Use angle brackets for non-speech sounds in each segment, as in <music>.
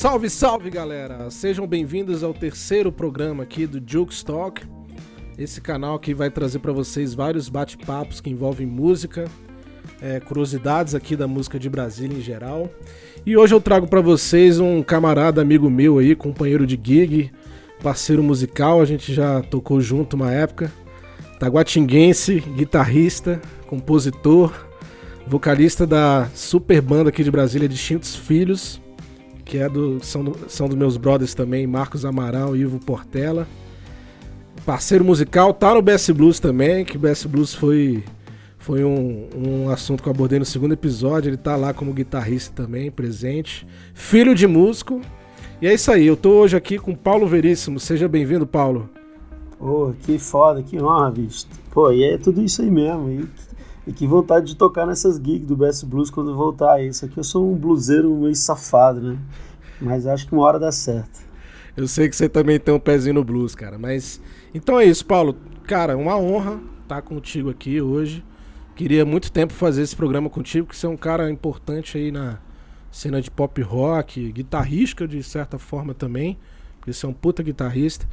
Salve, salve galera! Sejam bem-vindos ao terceiro programa aqui do Jukes Talk. Esse canal que vai trazer para vocês vários bate-papos que envolvem música, é, curiosidades aqui da música de Brasília em geral. E hoje eu trago para vocês um camarada amigo meu aí, companheiro de gig, parceiro musical, a gente já tocou junto uma época. Taguatinguense, guitarrista, compositor, vocalista da super banda aqui de Brasília, Distintos Filhos que é do, são, do, são dos meus brothers também, Marcos Amaral e Ivo Portela. Parceiro musical, tá no BS Blues também, que o BS Blues foi, foi um, um assunto que eu abordei no segundo episódio. Ele tá lá como guitarrista também, presente. Filho de músico. E é isso aí, eu tô hoje aqui com Paulo Veríssimo. Seja bem-vindo, Paulo. Pô, que foda, que honra, bicho. Pô, e é tudo isso aí mesmo. E e que vontade de tocar nessas gigs do Best Blues quando voltar. Isso aqui eu sou um bluseiro meio safado, né? Mas acho que uma hora dá certo. Eu sei que você também tem um pezinho no blues, cara. Mas. Então é isso, Paulo. Cara, uma honra estar contigo aqui hoje. Queria muito tempo fazer esse programa contigo, porque você é um cara importante aí na cena de pop rock, guitarrística de certa forma também, porque você é um puta guitarrista.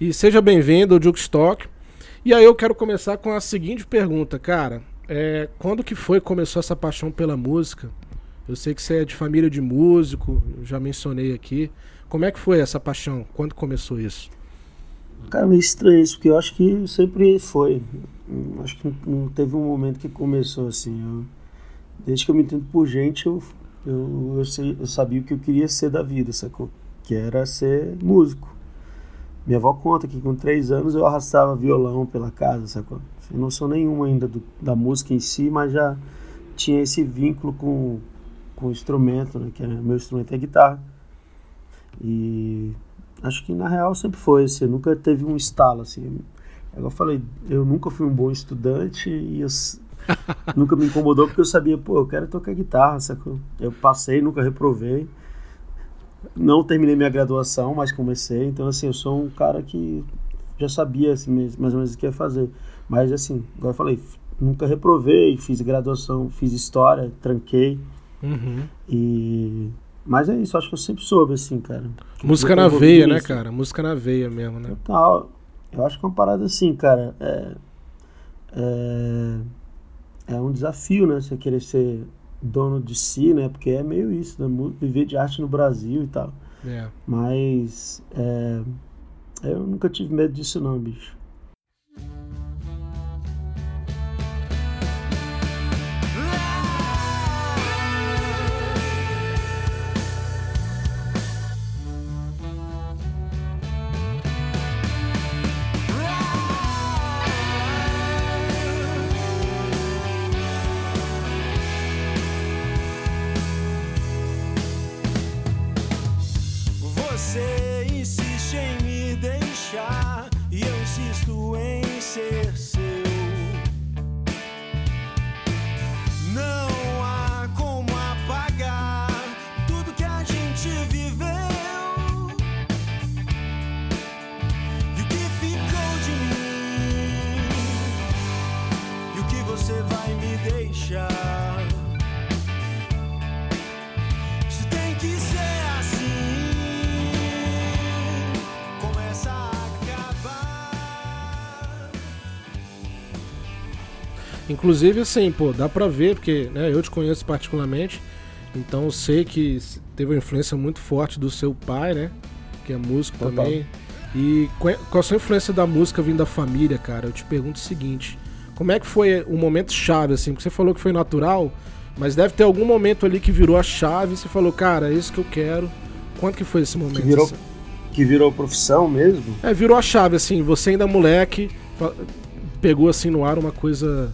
E seja bem-vindo ao Duke Stock. E aí eu quero começar com a seguinte pergunta, cara. É, quando que foi que começou essa paixão pela música? Eu sei que você é de família de músico, já mencionei aqui. Como é que foi essa paixão? Quando começou isso? Cara, meio estranho isso, porque eu acho que sempre foi. Acho que não teve um momento que começou assim. Eu, desde que eu me entendo por gente, eu, eu, eu, sei, eu sabia o que eu queria ser da vida, sacou? Que era ser músico. Minha avó conta que com três anos eu arrastava violão pela casa, sacou? Sem noção nenhuma ainda do, da música em si, mas já tinha esse vínculo com, com o instrumento, né? Que é, meu instrumento é guitarra. E acho que na real sempre foi assim, nunca teve um estalo assim. eu falei, eu nunca fui um bom estudante e eu, <laughs> nunca me incomodou porque eu sabia, pô, eu quero tocar guitarra, sacou? Eu passei, nunca reprovei. Não terminei minha graduação, mas comecei. Então, assim, eu sou um cara que já sabia assim, mais ou menos o que ia fazer. Mas, assim, igual eu falei, nunca reprovei, fiz graduação, fiz história, tranquei. Uhum. E. Mas é isso, acho que eu sempre soube, assim, cara. Música na veia, né, cara? Música na veia mesmo, né? Total. Eu acho que é uma parada assim, cara. É, é, é um desafio, né? Você querer ser dono de si, né? Porque é meio isso, né? Viver de arte no Brasil e tal. É. Mas é, eu nunca tive medo disso não, bicho. Inclusive, assim, pô, dá pra ver, porque né, eu te conheço particularmente, então sei que teve uma influência muito forte do seu pai, né? Que é músico Total. também. E qual a sua influência da música vindo da família, cara? Eu te pergunto o seguinte: como é que foi o momento chave, assim? Porque você falou que foi natural, mas deve ter algum momento ali que virou a chave e você falou, cara, é isso que eu quero. Quanto que foi esse momento? Que virou, assim? que virou profissão mesmo? É, virou a chave, assim. Você ainda moleque, pegou assim no ar uma coisa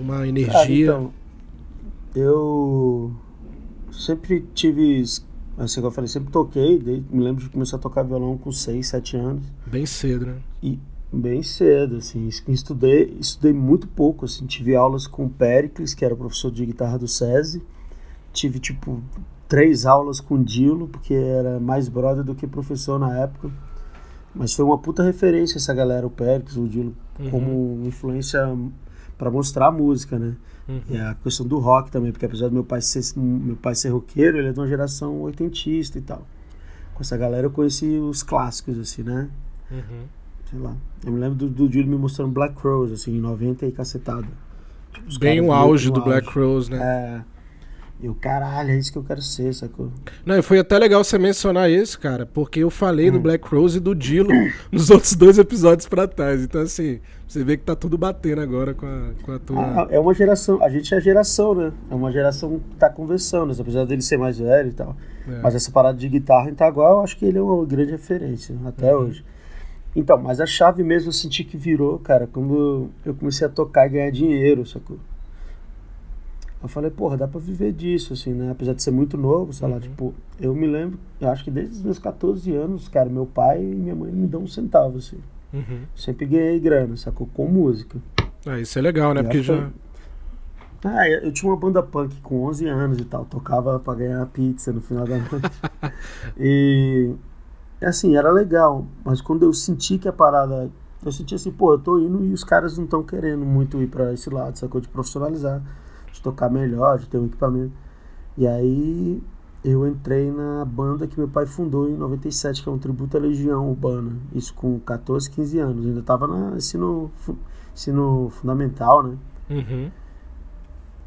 uma energia. Cara, então, eu sempre tive, assim eu falei, sempre toquei, me lembro de começar a tocar violão com 6, 7 anos. Bem cedo, né? E bem cedo, assim, estudei, estudei muito pouco, assim, tive aulas com o Pericles, que era professor de guitarra do SESI, tive, tipo, três aulas com o Dilo, porque era mais brother do que professor na época, mas foi uma puta referência essa galera, o Pericles, o Dilo, uhum. como influência para mostrar a música, né? Uhum. E a questão do rock também, porque apesar do meu pai ser meu pai ser roqueiro, ele é de uma geração oitentista e tal. com essa galera eu conheci os clássicos, assim, né? Uhum. Sei lá. Eu me lembro do, do Júlio me mostrando Black Rose, assim, em 90 e cacetado. Tipo, Bem o auge do Black Rose, né? É. E o caralho, é isso que eu quero ser, sacou? Não, e foi até legal você mencionar isso, cara, porque eu falei hum. do Black Rose e do Dilo <coughs> nos outros dois episódios pra trás. Então, assim, você vê que tá tudo batendo agora com a, com a tua. Ah, é uma geração, a gente é geração, né? É uma geração que tá conversando, apesar dele ser mais velho e tal. É. Mas essa parada de guitarra em Itaguá, eu acho que ele é uma grande referência, até uhum. hoje. Então, mas a chave mesmo eu senti que virou, cara, quando eu comecei a tocar e ganhar dinheiro, sacou? Eu falei, porra, dá pra viver disso, assim, né? Apesar de ser muito novo, sei uhum. lá, tipo, eu me lembro, eu acho que desde os meus 14 anos, cara, meu pai e minha mãe me dão um centavo, assim. Uhum. Sempre ganhei grana, sacou? Com música. Ah, isso é legal, né? E Porque já. Ah, eu tinha uma banda punk com 11 anos e tal, tocava pra ganhar pizza no final da noite. <laughs> e, assim, era legal, mas quando eu senti que a parada. Eu senti assim, pô, eu tô indo e os caras não estão querendo muito ir pra esse lado, sacou? De profissionalizar de tocar melhor, de ter um equipamento. E aí eu entrei na banda que meu pai fundou em 97, que é um tributo à Legião Urbana. Isso com 14, 15 anos. ainda tava no ensino, ensino fundamental, né? Uhum.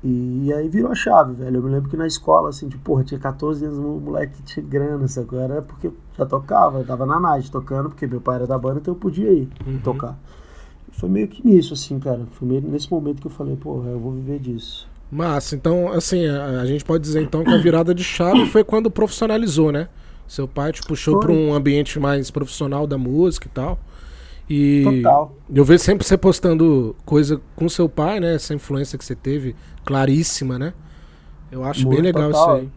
E aí virou a chave, velho. Eu me lembro que na escola, assim, tipo, porra, tinha 14 anos, um moleque tinha grana, sacou? Era porque eu já tocava, eu tava na night tocando, porque meu pai era da banda, então eu podia ir uhum. tocar. Foi meio que nisso, assim, cara. Foi meio nesse momento que eu falei, porra, eu vou viver disso. Massa. Então, assim, a, a, gente pode dizer então que a virada de chave foi quando profissionalizou, né? Seu pai te puxou para um ambiente mais profissional da música e tal. E Total. eu vejo sempre você postando coisa com seu pai, né? Essa influência que você teve, claríssima, né? Eu acho Muito bem legal total. isso aí.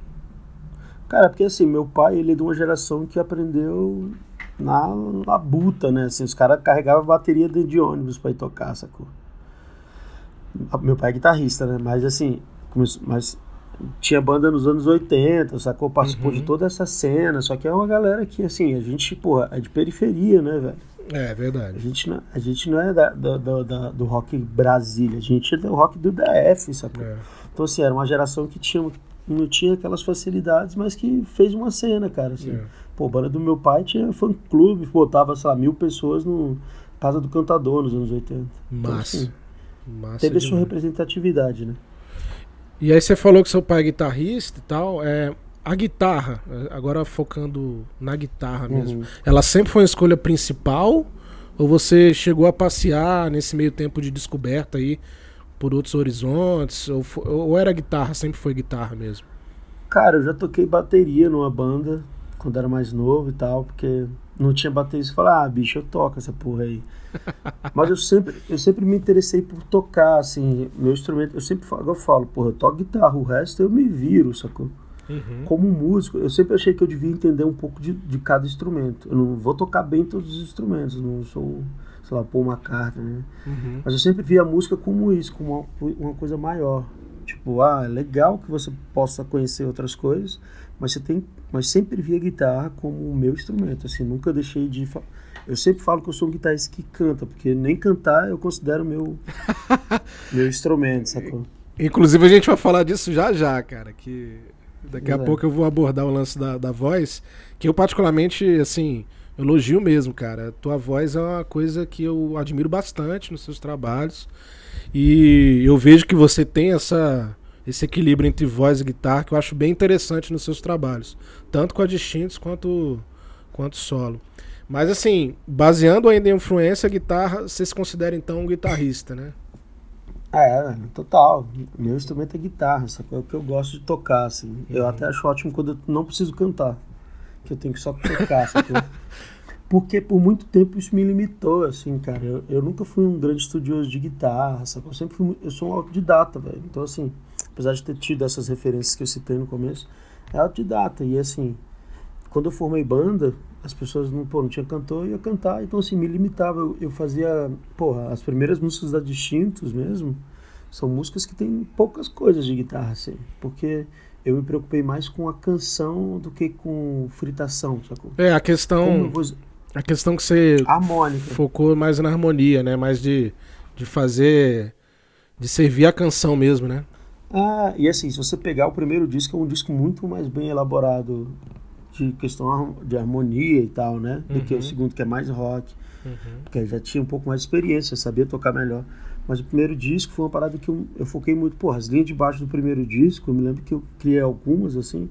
Cara, porque assim, meu pai, ele é de uma geração que aprendeu na labuta, né? Assim, os caras carregavam bateria dentro de ônibus para ir tocar, sacou? Meu pai é guitarrista, né? Mas assim, mas tinha banda nos anos 80, sacou? Participou uhum. de toda essa cena, só que é uma galera que, assim, a gente, porra, é de periferia, né, velho? É, verdade. A gente não, a gente não é da, da, da, do rock Brasília, a gente é do rock do DF, sacou? É. Então, assim, era uma geração que tinha, não tinha aquelas facilidades, mas que fez uma cena, cara, assim. É. Pô, a banda do meu pai tinha fã-clube, botava, sei lá, mil pessoas no Casa do Cantador nos anos 80. Massa. Então, assim, Massa teve demais. sua representatividade, né? E aí você falou que seu pai é guitarrista e tal. É, a guitarra, agora focando na guitarra mesmo, uhum. ela sempre foi a escolha principal? Ou você chegou a passear nesse meio tempo de descoberta aí por outros horizontes? Ou, ou era guitarra, sempre foi guitarra mesmo? Cara, eu já toquei bateria numa banda quando era mais novo e tal, porque não tinha baterista. Eu falei, ah, bicho, eu toco essa porra aí. <laughs> Mas eu sempre, eu sempre me interessei por tocar, assim, meu instrumento. Eu sempre falo, eu falo, porra, eu toco guitarra, o resto eu me viro, sacou? Uhum. Como músico, eu sempre achei que eu devia entender um pouco de, de cada instrumento. Eu não vou tocar bem todos os instrumentos, não sou, sei lá, Paul McCartney, né? Uhum. Mas eu sempre vi a música como isso, como uma, uma coisa maior. Tipo, ah, é legal que você possa conhecer outras coisas, mas você tem, mas sempre vi a guitarra como o meu instrumento, assim, nunca deixei de eu sempre falo que eu sou um guitarrista que canta, porque nem cantar eu considero meu <laughs> meu instrumento, sacou? Inclusive a gente vai falar disso já já, cara, que daqui a pouco eu vou abordar o lance da, da voz, que eu particularmente, assim, elogio mesmo, cara. Tua voz é uma coisa que eu admiro bastante nos seus trabalhos. E eu vejo que você tem essa esse equilíbrio entre voz e guitarra que eu acho bem interessante nos seus trabalhos, tanto com a distintos quanto quanto solo. Mas assim, baseando ainda em influência, guitarra, você se considera então um guitarrista, né? É, total. Meu instrumento é guitarra, só que é o que eu gosto de tocar, assim. Uhum. Eu até acho ótimo quando eu não preciso cantar, que eu tenho que só tocar? <laughs> Porque por muito tempo isso me limitou, assim, cara. Eu, eu nunca fui um grande estudioso de guitarra, sacou? Eu sempre fui, eu sou um autodidata, velho. Então, assim, apesar de ter tido essas referências que eu citei no começo, é autodidata. E, assim, quando eu formei banda, as pessoas não, pô, não tinha cantor, eu ia cantar, então assim, me limitava. Eu, eu fazia, porra, as primeiras músicas da Distintos mesmo, são músicas que tem poucas coisas de guitarra, assim, porque eu me preocupei mais com a canção do que com fritação, sacou? É, a questão. Vou... A questão que você Harmônica. focou mais na harmonia, né? Mais de, de fazer. de servir a canção mesmo, né? Ah, e assim, se você pegar o primeiro disco, é um disco muito mais bem elaborado de questão de harmonia e tal, né? Do que o segundo, que é mais rock. Uhum. Porque eu já tinha um pouco mais de experiência, sabia tocar melhor. Mas o primeiro disco foi uma parada que eu, eu foquei muito. Porra, as linhas de baixo do primeiro disco, eu me lembro que eu criei algumas, assim,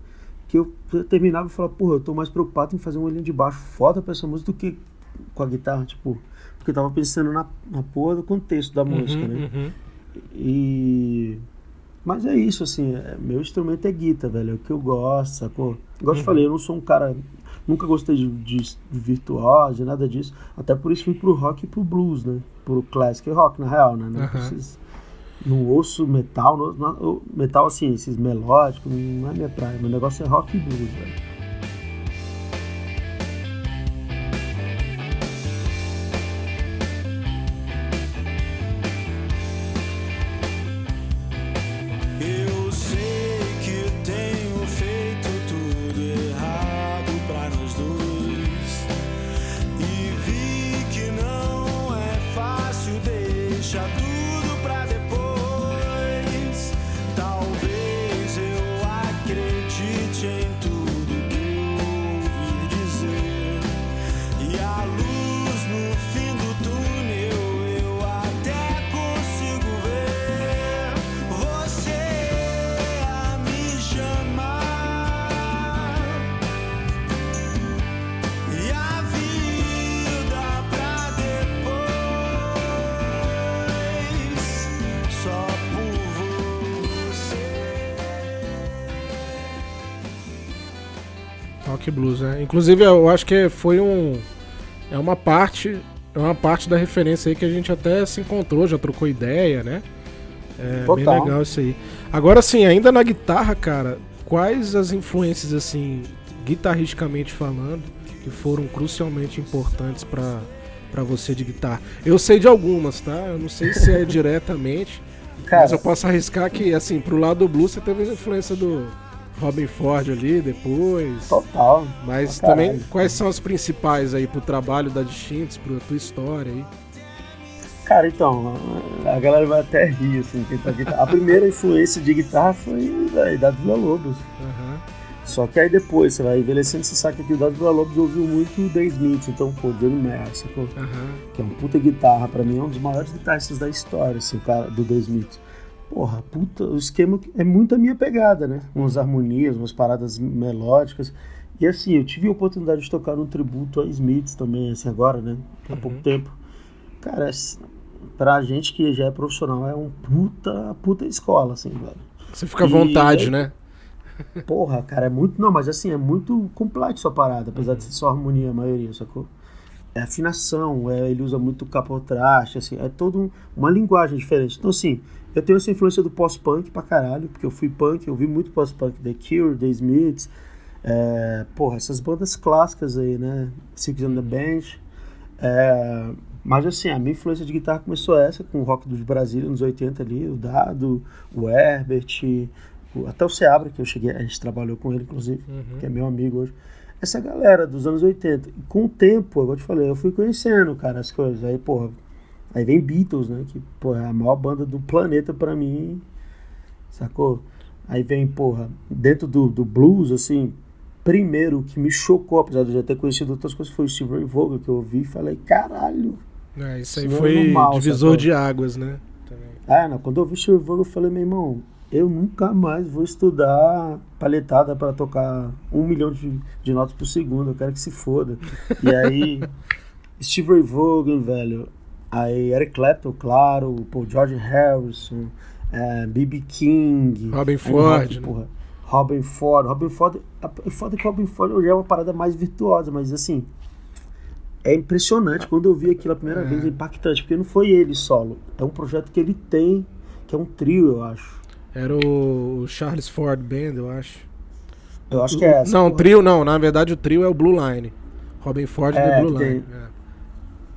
que eu terminava e falava, porra, eu tô mais preocupado em fazer uma linha de baixo foda pra essa música do que com a guitarra, tipo. Porque eu tava pensando na, na porra do contexto da música, Uhum, né? uhum. E. Mas é isso, assim, é- meu instrumento é guitarra, velho, é o que eu gosto, sacou? Igual eu te falei, eu não sou um cara. Nunca gostei de, de, de virtuoso, nada disso. Até por isso fui pro rock e pro blues, né? Pro classic rock, na real, né? Não, não ouço metal, não, não- eu- metal assim, esses melódicos, não é minha praia. Meu negócio é rock e blues, velho. Blues, né? Inclusive, eu acho que foi um. É uma parte. É uma parte da referência aí que a gente até se encontrou, já trocou ideia, né? É bem Total. legal isso aí. Agora sim, ainda na guitarra, cara, quais as influências, assim, guitarristicamente falando, que foram crucialmente importantes pra pra você de guitarra? Eu sei de algumas, tá? Eu não sei se é <laughs> diretamente, mas Cara, eu posso arriscar que, assim, pro lado do blues você teve a influência do Robin Ford ali depois. total. Mas Pra também, quais são as principais aí pro trabalho da Distintos, pra tua história aí? Cara, então, a galera vai até rir, assim, quem tá guitarra. A primeira influência de guitarra foi da, da Vila Lobos. Aham. Só que aí depois, você vai envelhecendo, você sabe que o Dado Vila Lobos ouviu muito o The Smiths, então, pô, Johnny Mayer, sacou? Aham. Que é um puta guitarra, pra mim é um dos maiores guitarristas da história, assim, o cara do The Smiths. Porra, puta, o esquema é muito a minha pegada, né? Umas harmonias, umas paradas melódicas. E assim, eu tive a oportunidade de tocar num tributo a Smiths também, assim, agora, né? Há pouco tempo. Cara, é- pra gente que já é profissional, é um puta, puta escola, assim, velho. Você fica à E- vontade, né? Porra, cara, é muito. Não, mas assim, é muito complexo a parada, apesar de ser só harmonia a maioria, sacou? É afinação, é, ele usa muito capotraste, assim, é toda um- uma linguagem diferente. Então, assim, eu tenho essa influência do pós-punk pra caralho, porque eu fui punk, eu vi muito pós-punk, The Cure, The Smiths, é, porra, essas bandas clássicas aí, né? Six on the Bench. É, mas assim, a minha influência de guitarra começou essa, com o rock dos Brasília nos 80 ali, o Dado, o Herbert, o- até o Seabra, que eu cheguei, a gente trabalhou com ele, inclusive, Uhum. que é meu amigo hoje. Essa galera dos anos 80. E com o tempo, igual eu te falei, eu fui conhecendo, cara, as coisas. Aí, porra, aí vem Beatles, né? Que, porra, é a maior banda do planeta pra mim, sacou? Aí vem, porra, dentro do, do blues, assim, primeiro que me chocou, apesar de eu já ter conhecido outras coisas, foi o Steve Ray Vaughan, que eu ouvi e falei, caralho. É, isso aí é foi normal, divisor sacou? de águas, né? Também. Ah, não, quando eu ouvi o Steve Vaughan, eu falei, meu irmão, eu nunca mais vou estudar palhetada pra tocar um milhão de, de notas por segundo, eu quero que se foda. E aí, <laughs> Steve Ray Vaughan, velho, aí Eric Clapton, claro, pô, George Harrison, é, B.B. King, Robin Ford, rock, né? porra, Robin Ford, Robin Ford, é foda que Robin Ford hoje é uma parada mais virtuosa, mas assim, é impressionante quando eu vi aquilo a primeira É. vez, é impactante, porque não foi ele solo, é um projeto que ele tem, que é um trio, eu acho. Era o Charles Ford Band, eu acho. Eu acho que é essa. Não, porra. trio não. Na verdade, o trio é o Blue Line. Robin Ford É, é, Blue que tem- Line. é.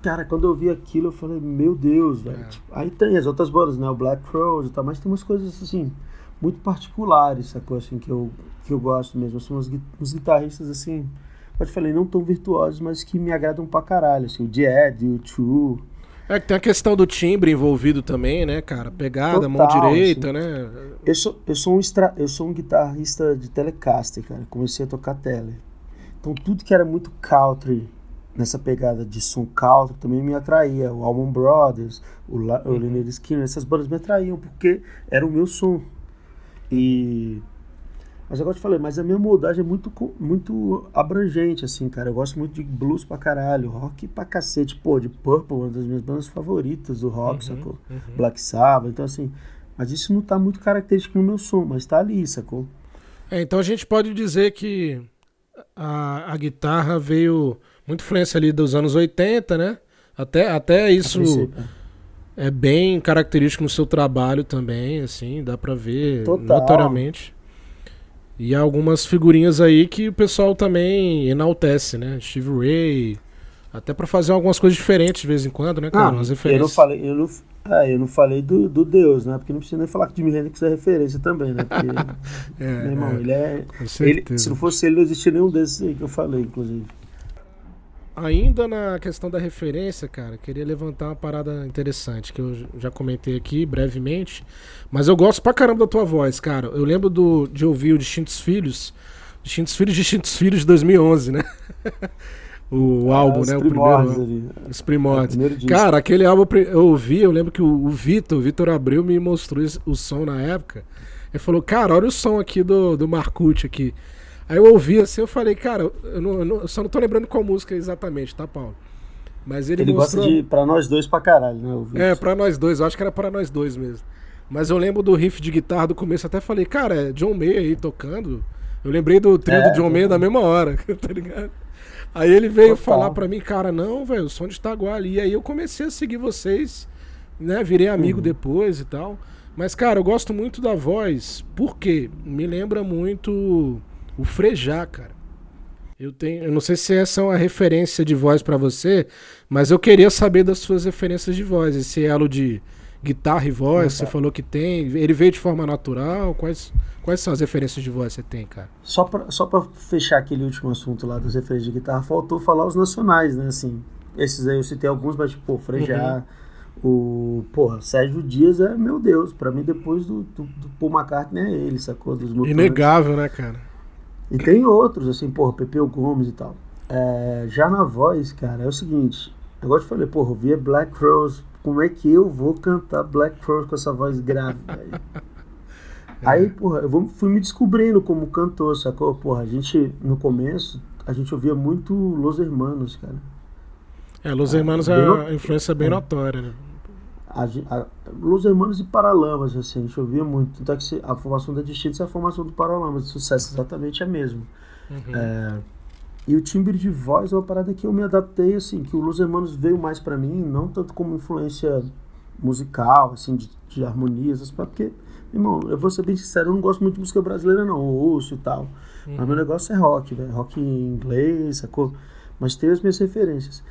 Cara, quando eu vi aquilo, eu falei, meu Deus, velho. É. Tipo, aí tem as outras bandas, né? O Black Crowes e tal, mas tem umas coisas assim, muito particulares, sacou? Assim, que eu, que eu gosto mesmo. São uns, gui- uns guitarristas, assim, como eu te falei, não tão virtuosos, mas que me agradam pra caralho. Assim, o Jed, o True. É que tem a questão do timbre envolvido também, né, cara? Pegada, mão Total, direita, assim. né? Eu sou, eu sou um extra, eu sou um guitarrista de Telecaster, cara. Comecei a tocar tele. Então tudo que era muito country, nessa pegada de som country, também me atraía. O Allman Brothers, o, La o Leonard Skinner, essas bandas me atraíam, porque era o meu som. E... Mas agora eu te falei, mas a minha moldagem é muito, muito abrangente, assim, cara. Eu gosto muito de blues pra caralho, rock pra cacete. Pô, de Purple, uma das minhas bandas favoritas do rock, sacou? Black Sabbath, então assim... Mas isso não tá muito característico no meu som, mas tá ali, sacou? É, então a gente pode dizer que a, a guitarra veio muito influência ali dos anos 80, né? Até, até isso princípio. é bem característico no seu trabalho também, assim, dá pra ver Total. notoriamente. E algumas figurinhas aí que o pessoal também enaltece, né? Steve Ray, até pra fazer algumas coisas diferentes de vez em quando, né, cara? Ah, Umas eu não referências. falei, eu não, é, eu não falei do, do Deus, né? Porque não precisa nem falar que Jimi Hendrix é referência também, né? Porque, <laughs> É, meu irmão, é, ele é. Ele, se não fosse ele, não existia nenhum desses aí que eu falei, inclusive. Ainda na questão da referência, cara, queria levantar uma parada interessante que eu já comentei aqui brevemente, mas eu gosto pra caramba da tua voz, cara. Eu lembro do, de ouvir o Distintos Filhos, Distintos Filhos, Distintos Filhos de 2011, né? <laughs> o álbum, Ah, os né? O primórdios primeiro, ali. os É, primórdios. disco. Cara, aquele álbum eu ouvi, eu lembro que o, o Vitor, o Vitor Abreu me mostrou o som na época. Ele falou, cara, olha o som aqui do, do Marcute aqui. Aí eu ouvi assim, eu falei, cara, eu, não- eu não- eu só não tô lembrando qual música exatamente, tá, Paulo? Mas ele, ele mostrou... gosta de. Pra nós dois pra caralho, né? É, pra nós dois, eu acho que era pra nós dois mesmo. Mas eu lembro do riff de guitarra do começo, até falei, cara, é John Mayer aí tocando. Eu lembrei do trio É, do John Mayer na mesma hora, <laughs> tá ligado? Aí ele veio Total. falar pra mim, cara, não, velho, o som de Itaguá ali. E aí eu comecei a seguir vocês, né? Virei amigo Uhum. depois e tal. Mas, cara, eu gosto muito da voz, porque me lembra muito o Frejá, cara. Eu tenho, eu não sei se essa é uma referência de voz pra você, mas eu queria saber das suas referências de voz, esse elo de guitarra e voz, Uhum. você falou que tem, ele veio de forma natural, quais quais são as referências de voz que você tem, cara? Só pra, só pra fechar aquele último assunto lá das referências de guitarra, faltou falar os nacionais, né? Assim, esses aí eu citei alguns, mas, tipo, o Frejá, o. Porra, Sérgio Dias é, meu Deus, pra mim, depois do, do, do Paul McCartney é ele, sacou? Dos. Inegável, né, cara? E tem outros, assim, porra, Pepeu Gomes e tal. É, já na voz, cara, é o seguinte. Eu te falei, porra, eu via Black Rose. Como é que eu vou cantar Black Rose com essa voz grave, velho? <laughs> Aí, porra, eu fui me descobrindo como cantor, sacou? Porra, a gente, no começo, a gente ouvia muito Los Hermanos, cara. É, Los Hermanos é bem uma influência bem é. notória, né? A, a, Los Hermanos e Paralamas, assim, a gente ouvia muito. Tanto é que a formação da Distintos é a formação do Paralamas, de sucesso exatamente é a mesma. Uhum. É, e o timbre de voz é uma parada que eu me adaptei, assim, que o Los Hermanos veio mais pra mim, não tanto como influência musical, assim, de, de harmonias, paradas, porque, irmão, eu vou ser bem sincero, eu não gosto muito de música brasileira, não, ouço e tal. Mas meu negócio é rock, velho, rock em inglês, sacou? Mas tem as minhas referências.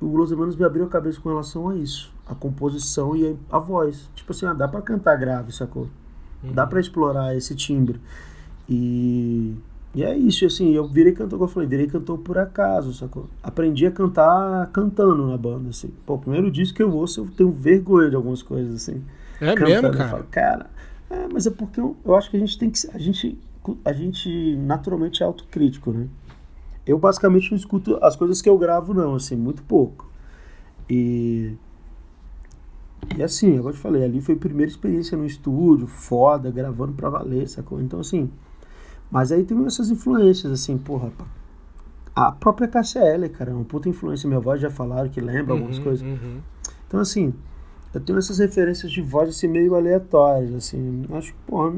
O Los Hermanos me abriu a cabeça com relação a isso, a composição e a, voz. Tipo assim, ah, dá pra cantar grave, sacou? Dá pra explorar esse timbre. E, e é isso, assim, eu virei cantor, como eu falei, virei cantor por acaso, sacou? Aprendi a cantar cantando na banda, assim. Pô, o primeiro disco que eu ouço, eu tenho vergonha de algumas coisas, assim. É cantando, mesmo, eu cara? falo, cara, é, mas é porque eu, eu acho que a gente tem que a gente a gente naturalmente é autocrítico, né? Eu basicamente não escuto as coisas que eu gravo não, assim, muito pouco. E e assim, agora eu te falei, ali foi a primeira experiência no estúdio, foda, gravando pra valer, sacou? Então assim, mas aí tem essas influências assim, porra, a própria KCL, cara, é uma puta influência, minha voz já falaram que lembra algumas Uhum, coisas. uhum. Então, assim, eu tenho essas referências de voz assim, meio aleatórias, assim. Acho que, porra,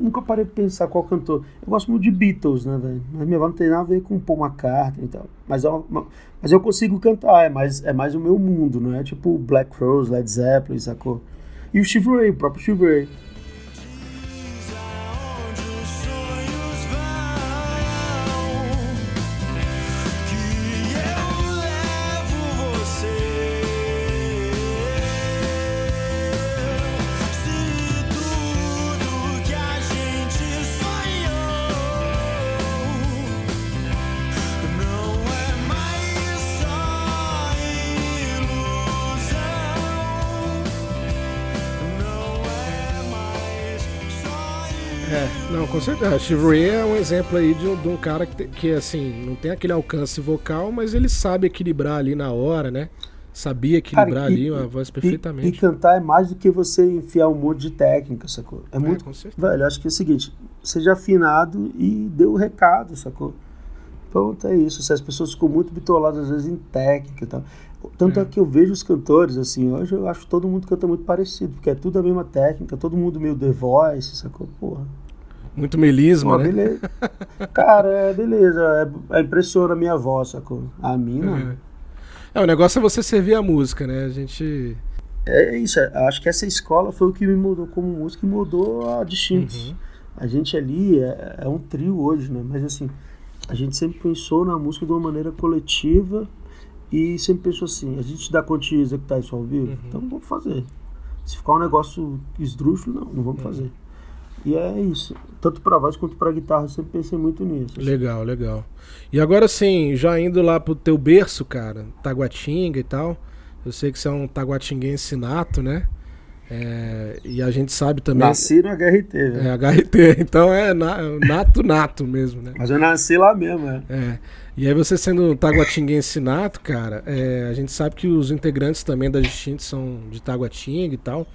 nunca parei pra pensar qual cantor. Eu gosto muito de Beatles, né, velho? Mas minha voz não tem nada a ver com Paul McCartney e tal. Mas, é uma- mas eu consigo cantar, é mais, é mais o meu mundo, não é tipo Black Rose, Led Zeppelin, sacou? E o Steve Ray, o próprio Steve Ray. Com certeza. Chivalry é um exemplo aí de um, de um cara que, que, assim, não tem aquele alcance vocal, mas ele sabe equilibrar ali na hora, né? Sabia equilibrar Cara, e- ali uma voz E, e perfeitamente. cantar é mais do que você enfiar um monte de técnica, sacou? É É, muito. com certeza. Velho, acho que é o seguinte: seja afinado e dê o recado, sacou? Pronto, é isso. Se as pessoas ficam muito bitoladas, às vezes, em técnica e tal. Tanto é. É. que eu vejo os cantores, assim, hoje eu acho que todo mundo canta muito parecido, porque é tudo a mesma técnica, todo mundo meio The Voice, sacou? Porra. Muito melisma, Pô, né? beleza. Cara, é beleza. É, é impressiona a minha voz, sacou? A minha, não. É. É, o negócio é você servir a música, né? A gente. É isso, é, acho que essa escola foi o que me mudou como músico e mudou a distintos. Uhum. A gente ali é, é um trio hoje, né? Mas assim, a gente sempre pensou na música de uma maneira coletiva e sempre pensou assim, a gente dá conta de executar isso ao vivo, Uhum. então vamos fazer. Se ficar um negócio esdrúxulo, não, não vamos Uhum. fazer. E é isso. Tanto pra voz quanto pra guitarra, eu sempre pensei muito nisso. assim. Legal, legal. E agora sim, já indo lá pro teu berço, cara, Taguatinga e tal. Eu sei que você é um taguatinguense nato, né? É, e a gente sabe também. Nasci no HRT, velho. É HRT, <laughs> então é na- nato, nato mesmo, né? Mas eu nasci lá mesmo, é. É. E aí você sendo um taguatinguense nato, cara, é, a gente sabe que os integrantes também da Distintos são de Taguatinga e tal.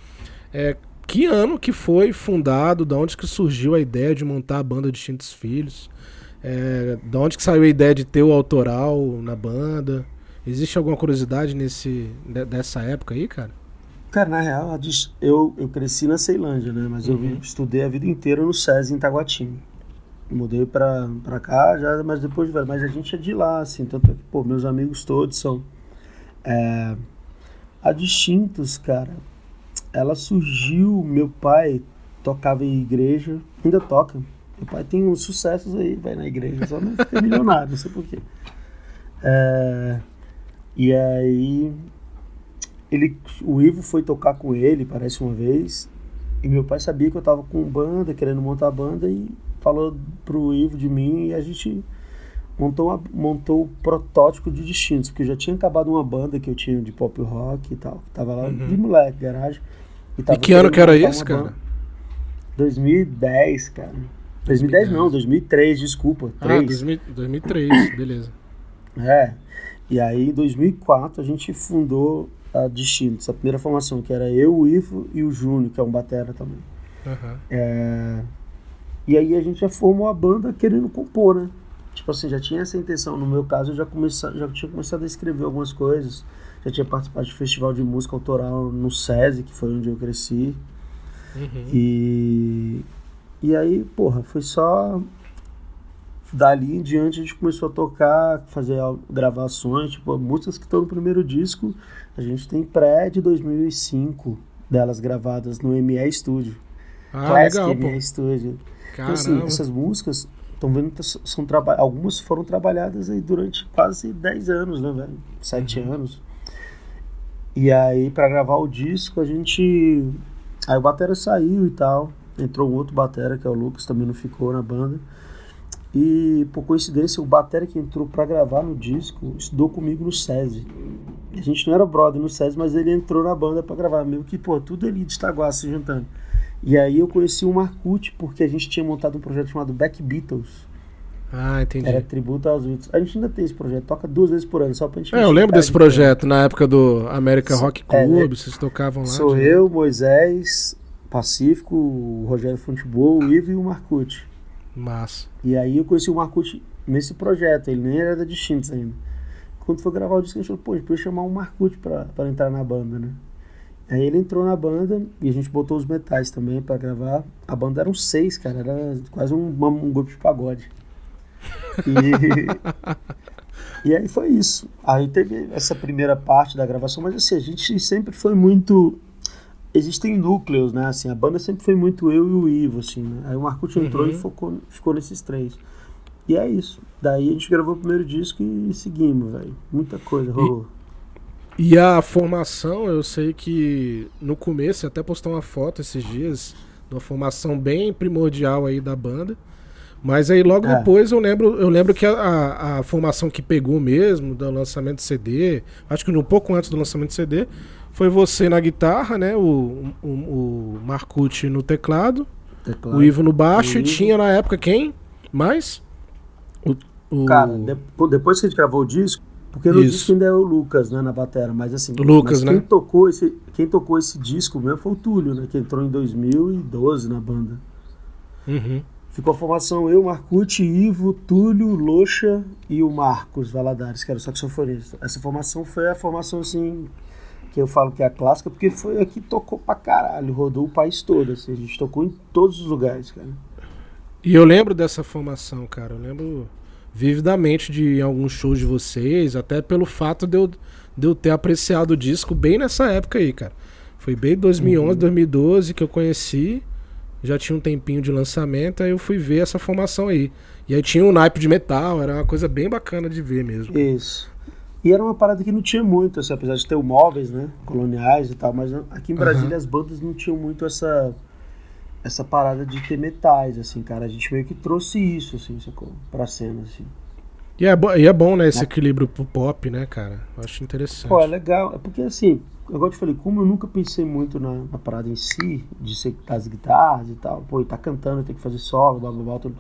É, que ano que foi fundado, da onde que surgiu a ideia de montar a banda Distintos Filhos? É, da onde que saiu a ideia de ter o autoral na banda? Existe alguma curiosidade nesse, de- dessa época aí, cara? Cara, na real, eu, eu cresci na Ceilândia, né? Mas eu Uhum. vi- estudei a vida inteira no SESI em Taguatinga. Mudei pra, pra cá, já, mas depois de velho. Mas a gente é de lá, assim. Tanto é que, pô, meus amigos todos são. É, a Distintos, cara, ela surgiu. Meu pai tocava em igreja, ainda toca. Meu pai tem uns sucessos aí, vai na igreja, só não fica milionário, não sei porquê. É, e aí ele, o Ivo foi tocar com ele, parece uma vez, e meu pai sabia que eu tava com banda, querendo montar banda, e falou pro Ivo de mim, e a gente montou, uma- montou o protótipo de distintos, porque já tinha acabado uma banda que eu tinha de pop rock e tal, que tava lá Uhum. de moleque, garagem. E tava que ano que era uma cara? banda. 2010, cara. 2010 não, 2003, desculpa. Ah, 3. 2000 2003, beleza. É. E aí, em 2004, a gente fundou a Distintos, a primeira formação, que era eu, o Ivo e o Júnior, que é um batera também. Aham. É, E aí a gente já formou a banda querendo compor, né? Tipo assim, já tinha essa intenção. No meu caso, eu já, comece... já tinha começado a escrever algumas coisas. Já tinha participado de festival de música autoral no SESI, que foi onde eu cresci. Uhum. E, e aí, porra, foi só. Dali em diante a gente começou a tocar, fazer gravações, tipo, músicas que estão no primeiro disco. A gente tem pré de 2005 delas gravadas no ME Studio. Ah, Classic legal, pô. ME Studio. Então, assim, essas músicas, estão vendo que são traba algumas foram trabalhadas aí durante quase 10 anos, né, velho? 7 Uhum. anos. E aí, pra gravar o disco, a gente. Aí o Batera saiu e tal. Entrou outro Batera, que é o Lucas, também não ficou na banda. E, por coincidência, o Batera que entrou pra gravar no disco estudou comigo no SESI. A gente não era brother no SESI, mas ele entrou na banda pra gravar. Meio que, pô, tudo ali de Itaguá se juntando. E aí eu conheci o Marcute, porque a gente tinha montado um projeto chamado Back Beatles. Ah, entendi. Era tributo aos Beatles. A gente ainda tem esse projeto, toca duas vezes por ano, só pra gente É, eu lembro em desse de projeto na época do America Rock É, né? Club, vocês tocavam lá. Sou de- eu, Moisés, Pacífico, o Rogério Futebol, o Ivo e o Marcute. Massa. E aí eu conheci o Marcute nesse projeto, ele nem era da Distintos ainda. Quando foi gravar o disco, a gente falou, pô, a gente podia chamar o Marcute pra, pra entrar na banda, né? Aí ele entrou na banda e a gente botou os metais também pra gravar. A banda eram seis, cara, era quase um, um grupo de pagode. E, <laughs> e aí foi isso. Aí teve essa primeira parte da gravação, mas assim, a gente sempre foi muito. Existem núcleos, né? Assim, a banda sempre foi muito eu e o Ivo, assim, né? Aí o Marcute entrou Uhum. e focou, ficou nesses três. E é isso. Daí a gente gravou o primeiro disco e seguimos, velho. Muita coisa rolou. E a formação, eu sei que no começo, até postou uma foto esses dias, de uma formação bem primordial aí da banda. Mas aí logo É. depois eu lembro, eu lembro que a, a, a formação que pegou mesmo do lançamento do CD, acho que um pouco antes do lançamento do CD, foi você na guitarra, né? O, o, o Marcucci no teclado, Teclado. O Ivo no baixo e Ivo. tinha na época quem? Mais? O, o- Cara, depo- depois que a gente gravou o disco, porque no Isso. disco ainda é o Lucas, né, na batera, mas assim, Lucas, mas quem né? tocou esse, quem tocou esse disco mesmo foi o Túlio, né, que entrou em 2012 na banda. Uhum. Ficou a formação eu, Marcucci, Ivo, Túlio, Loxa e o Marcos Valadares, que era o saxofonista. Essa formação foi a formação assim que eu falo que é a clássica, porque foi a que tocou pra caralho, rodou o país todo, assim, a gente tocou em todos os lugares, cara. E eu lembro dessa formação, cara. Eu lembro vividamente de alguns shows de vocês, até pelo fato de eu, de eu ter apreciado o disco bem nessa época aí, cara. Foi bem 2011, Uhum. 2012 que eu conheci. Já tinha um tempinho de lançamento, aí eu fui ver essa formação aí. E aí tinha um naipe de metal, era uma coisa bem bacana de ver mesmo. Isso. E era uma parada que não tinha muito, assim, apesar de ter o móveis, né? Coloniais e tal, mas aqui em Brasília Aham. as bandas não tinham muito essa essa parada de ter metais, assim, cara. A gente meio que trouxe isso, assim, sacou? Pra cena, assim. E é, bo- e é bom, né, esse equilíbrio pro pop, né, cara? Eu acho interessante. Pô, é legal. É porque, assim, agora eu te falei, como eu nunca pensei muito na, na parada em si, de ser das guitarras e tal, pô, e tá cantando, tem que fazer solo, blá blá blá. Tudo.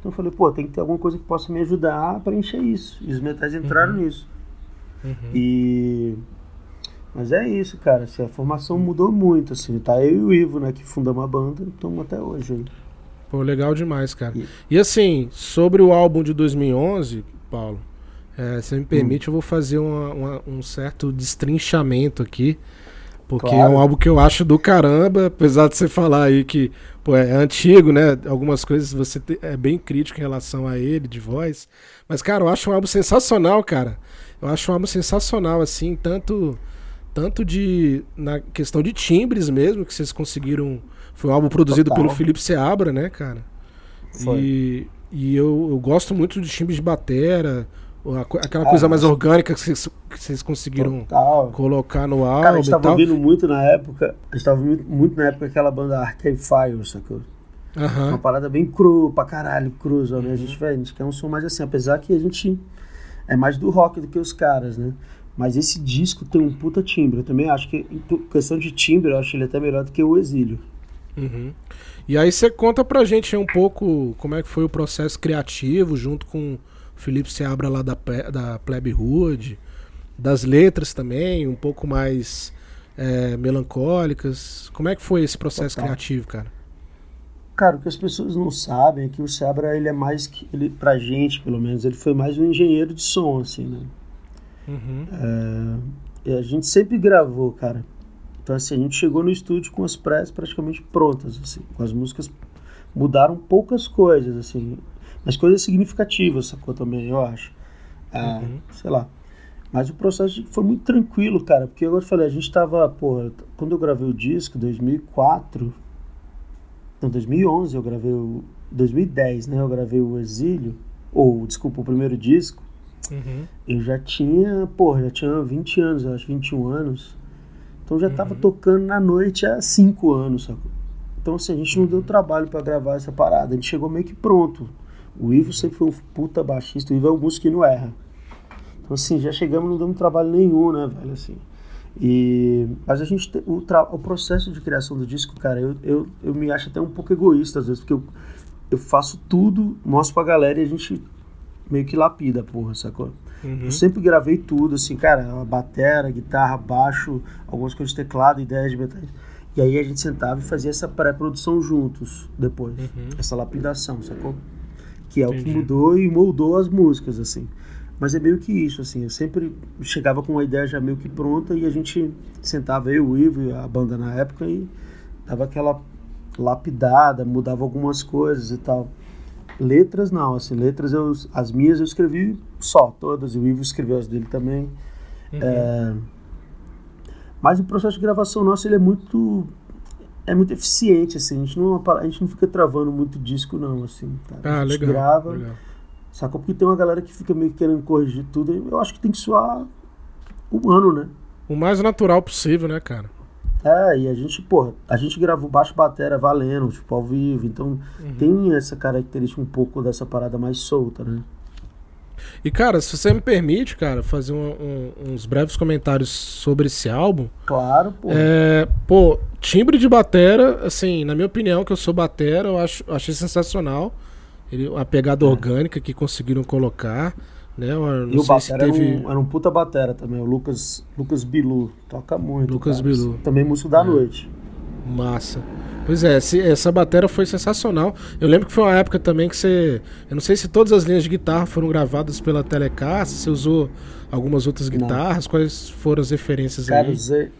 Então eu falei, pô, tem que ter alguma coisa que possa me ajudar a preencher isso. E os metais entraram nisso. Uhum. E. Mas é isso, cara. Assim, a formação mudou muito, assim. Tá eu e o Ivo, né, que fundamos a banda, estamos até hoje. aí. Pô, legal demais, cara. E- E assim, sobre o álbum de 2011, Paulo, é, se me permite, eu vou fazer uma- uma- um certo destrinchamento aqui. Porque Claro. é um álbum que eu acho do caramba, apesar de você falar aí que pô, é antigo, né? Algumas coisas você te- é bem crítico em relação a ele, de voz. Mas, cara, eu acho um álbum sensacional, cara. Eu acho um álbum sensacional, assim, tanto, tanto de. na questão de timbres mesmo, que vocês conseguiram. Foi um álbum produzido Total. pelo Felipe Seabra, né, cara? Foi. E, e eu, eu gosto muito de timbres de batera, aquela Ah, coisa mais orgânica que vocês, que vocês conseguiram Total. colocar no álbum Cara, a gente tava ouvindo muito na época. A gente tava ouvindo muito na época aquela banda Arcade Fire, sacou? Aham. Uma parada bem cru, pra caralho, cruza, né? A gente, velho, a gente quer um som mais assim, apesar que a gente é mais do rock do que os caras, né? Mas esse disco tem um puta timbre. Eu também acho que, em questão de timbre, eu acho ele até melhor do que o Exílio. Uhum. E aí você conta pra gente um pouco como é que foi o processo criativo junto com o Felipe Seabra lá da, da Plebe Hood, das letras também, um pouco mais é, melancólicas. Como é que foi esse processo Total. criativo, cara? Cara, o que as pessoas não sabem é que o Seabra, ele é mais que. Ele, pra gente, pelo menos, ele foi mais um engenheiro de som, assim, né? Uhum. E a gente sempre gravou, cara. Então, assim, a gente chegou no estúdio com as prés praticamente prontas, assim. Com as músicas mudaram poucas coisas, assim. Mas coisas significativas, sacou também, eu acho. Ah, Uhum. Sei lá. Mas o processo foi muito tranquilo, cara. Porque agora eu falei, a gente tava, porra, quando eu gravei o disco, 2004. Não, 2011 eu gravei o. 2010, né? Eu gravei o Exílio. Ou, desculpa, o primeiro disco. Uhum. Eu já tinha, porra, já tinha 20 anos, eu acho, 21 anos. Então já tava Uhum. tocando na noite há 5 anos, sacou? Então assim, a gente não deu trabalho pra gravar essa parada, gente chegou meio que pronto. O Ivo sempre foi um puta baixista, o Ivo é o músico que não erra. Então assim, já chegamos, não damos trabalho nenhum, né, velho, assim. E, mas a gente, te- o, tra- o processo de criação do disco, cara, eu, eu, eu me acho até um pouco egoísta às vezes, porque eu, eu faço tudo, mostro pra galera e a gente meio que lapida, porra, sacou? Uhum. Eu sempre gravei tudo, assim, cara, batera, guitarra, baixo, algumas coisas de teclado, ideias de metais. E aí a gente sentava e fazia essa pré-produção juntos depois, Uhum. essa lapidação, sacou? Que é o que Entendi. mudou e moldou as músicas, assim. Mas é meio que isso, assim, eu sempre chegava com uma ideia já meio que pronta e a gente sentava, eu, o Ivo e a banda na época e dava aquela lapidada, mudava algumas coisas e tal. Letras não, assim, letras eu, as minhas eu escrevi só, todas, e o Ivo escreveu as dele também. Uhum. É, mas o processo de gravação nosso ele é muito é muito eficiente, assim, a gente não, a gente não fica travando muito disco não, assim, tá? Ah, a gente legal. grava, legal. sacou? Porque tem uma galera que fica meio que querendo corrigir tudo, eu acho que tem que soar humano, né? O mais natural possível, né, cara? É, e a gente, porra, a gente gravou baixo batera valendo, tipo, ao vivo, então Uhum. tem essa característica um pouco dessa parada mais solta, né? E, cara, se você me permite, cara, fazer um- um- uns breves comentários sobre esse álbum. Claro, pô. É, pô, timbre de batera, assim, na minha opinião, que eu sou batera, eu acho, achei sensacional. Ele, a pegada orgânica que conseguiram colocar, né? Eu não e o batera teve... era, um, era um puta batera também, o Lucas, Lucas Bilu. Toca muito. Lucas cara. Bilu. Também músico da É. noite. Massa. Pois é, essa bateria foi sensacional. Eu lembro que foi uma época também que você. Eu não sei se todas as linhas de guitarra foram gravadas pela Telecaster, se você usou algumas outras Não. guitarras, quais foram as referências Cara, aí? usei,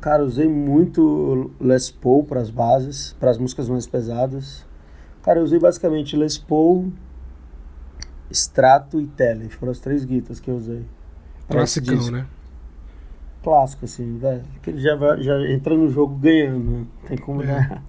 cara, usei muito Les Paul para as bases, para as músicas mais pesadas. Cara, eu usei basicamente Les Paul, Strato e Tele. Foram as três guitas que eu usei. Classicão, disco. né? Clássico, assim, velho. Que ele já, vai- já entra no jogo ganhando, né? Tem como É. ganhar.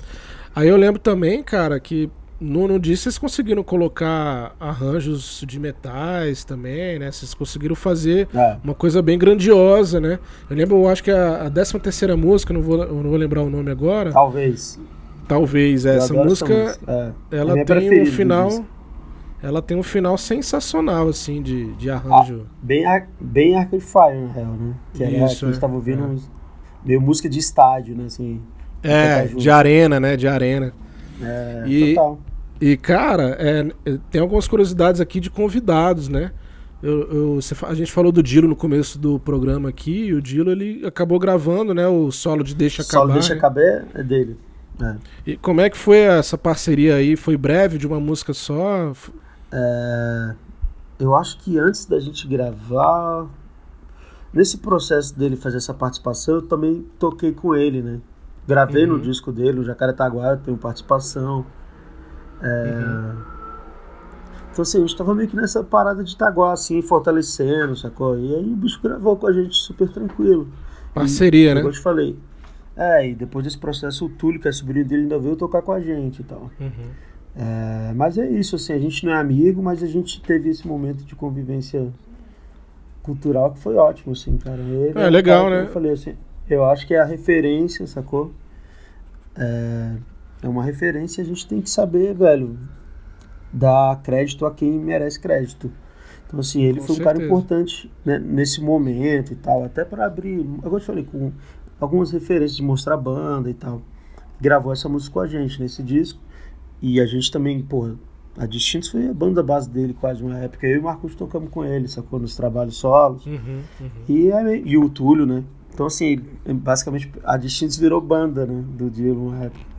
Aí eu lembro também, cara, que no, no disco vocês conseguiram colocar arranjos de metais também, né? Vocês conseguiram fazer É. uma coisa bem grandiosa, né? Eu lembro, eu acho que a, a 13 terceira música, não vou, não vou lembrar o nome agora, Talvez. talvez Eu essa adoro música, É. É ela minha tem um final. Ela tem um final sensacional assim de, de arranjo. Bem, ar- bem Arcade Fire, na real, né? Que era Isso, que a gente é, tava ouvindo é. uns- meio música de estádio, né? Assim, é, de arena, né? De arena. é, E- total. E, cara, é, é, tem algumas curiosidades aqui de convidados, né? Eu, eu- a gente falou do Dilo no começo do programa aqui, e o Dilo ele acabou gravando, né, o solo de Deixa Solo Acabar. Deixa né? Acabar é dele. É. E como é que foi essa parceria aí? Foi breve, de uma música só? É, eu acho que antes da gente gravar, nesse processo dele fazer essa participação, eu também toquei com ele, né? Gravei Uhum. no disco dele, o Jacaretaguá, eu tenho participação. É, Uhum. Então assim, a gente tava meio que nessa parada de Itaguá, assim, fortalecendo, sacou? E aí o bicho gravou com a gente super tranquilo. Parceria, e, né? Como eu te falei. É, e depois desse processo, o Túlio, que é sobrinho dele, ainda veio tocar com a gente e tal. Uhum. É, mas é isso, assim, a gente não é amigo, mas a gente teve esse momento de convivência cultural que foi ótimo, assim, cara. Ele É, legal, cara né? Eu falei assim, eu acho que é a referência, sacou? É, é uma referência e a gente tem que saber, velho, dar crédito a quem merece crédito. Então, assim, ele Com foi um cara certeza. importante né, nesse momento e tal, até para abrir, agora eu te falei, com algumas referências de mostrar banda e tal. Gravou essa música com a gente nesse disco. E a gente também, porra, a Distintos foi a banda base dele quase uma época. Eu e o Marcos tocamos com ele, sacou? Nos trabalhos solos. Uhum, uhum. E, e o Túlio, né? Então, assim, basicamente a Distintos virou banda, né? Do dia uma época.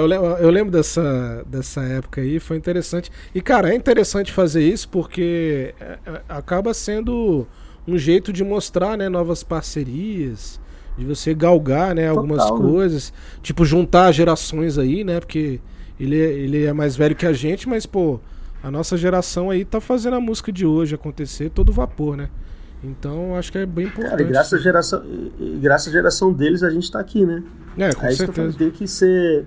Eu, lembro, eu lembro dessa, dessa época aí, foi interessante. E, cara, é interessante fazer isso porque é, é, acaba sendo um jeito de mostrar né, novas parcerias, de você galgar né, algumas Total, né? coisas, tipo, juntar gerações aí, né? Porque ele é, ele é mais velho que a gente, mas, pô, a nossa geração aí tá fazendo a música de hoje acontecer todo vapor, né? Então, acho que é bem importante. Cara, e graças à geração, graças à geração deles, a gente tá aqui, né? É, com é falei, certeza. tem que ser.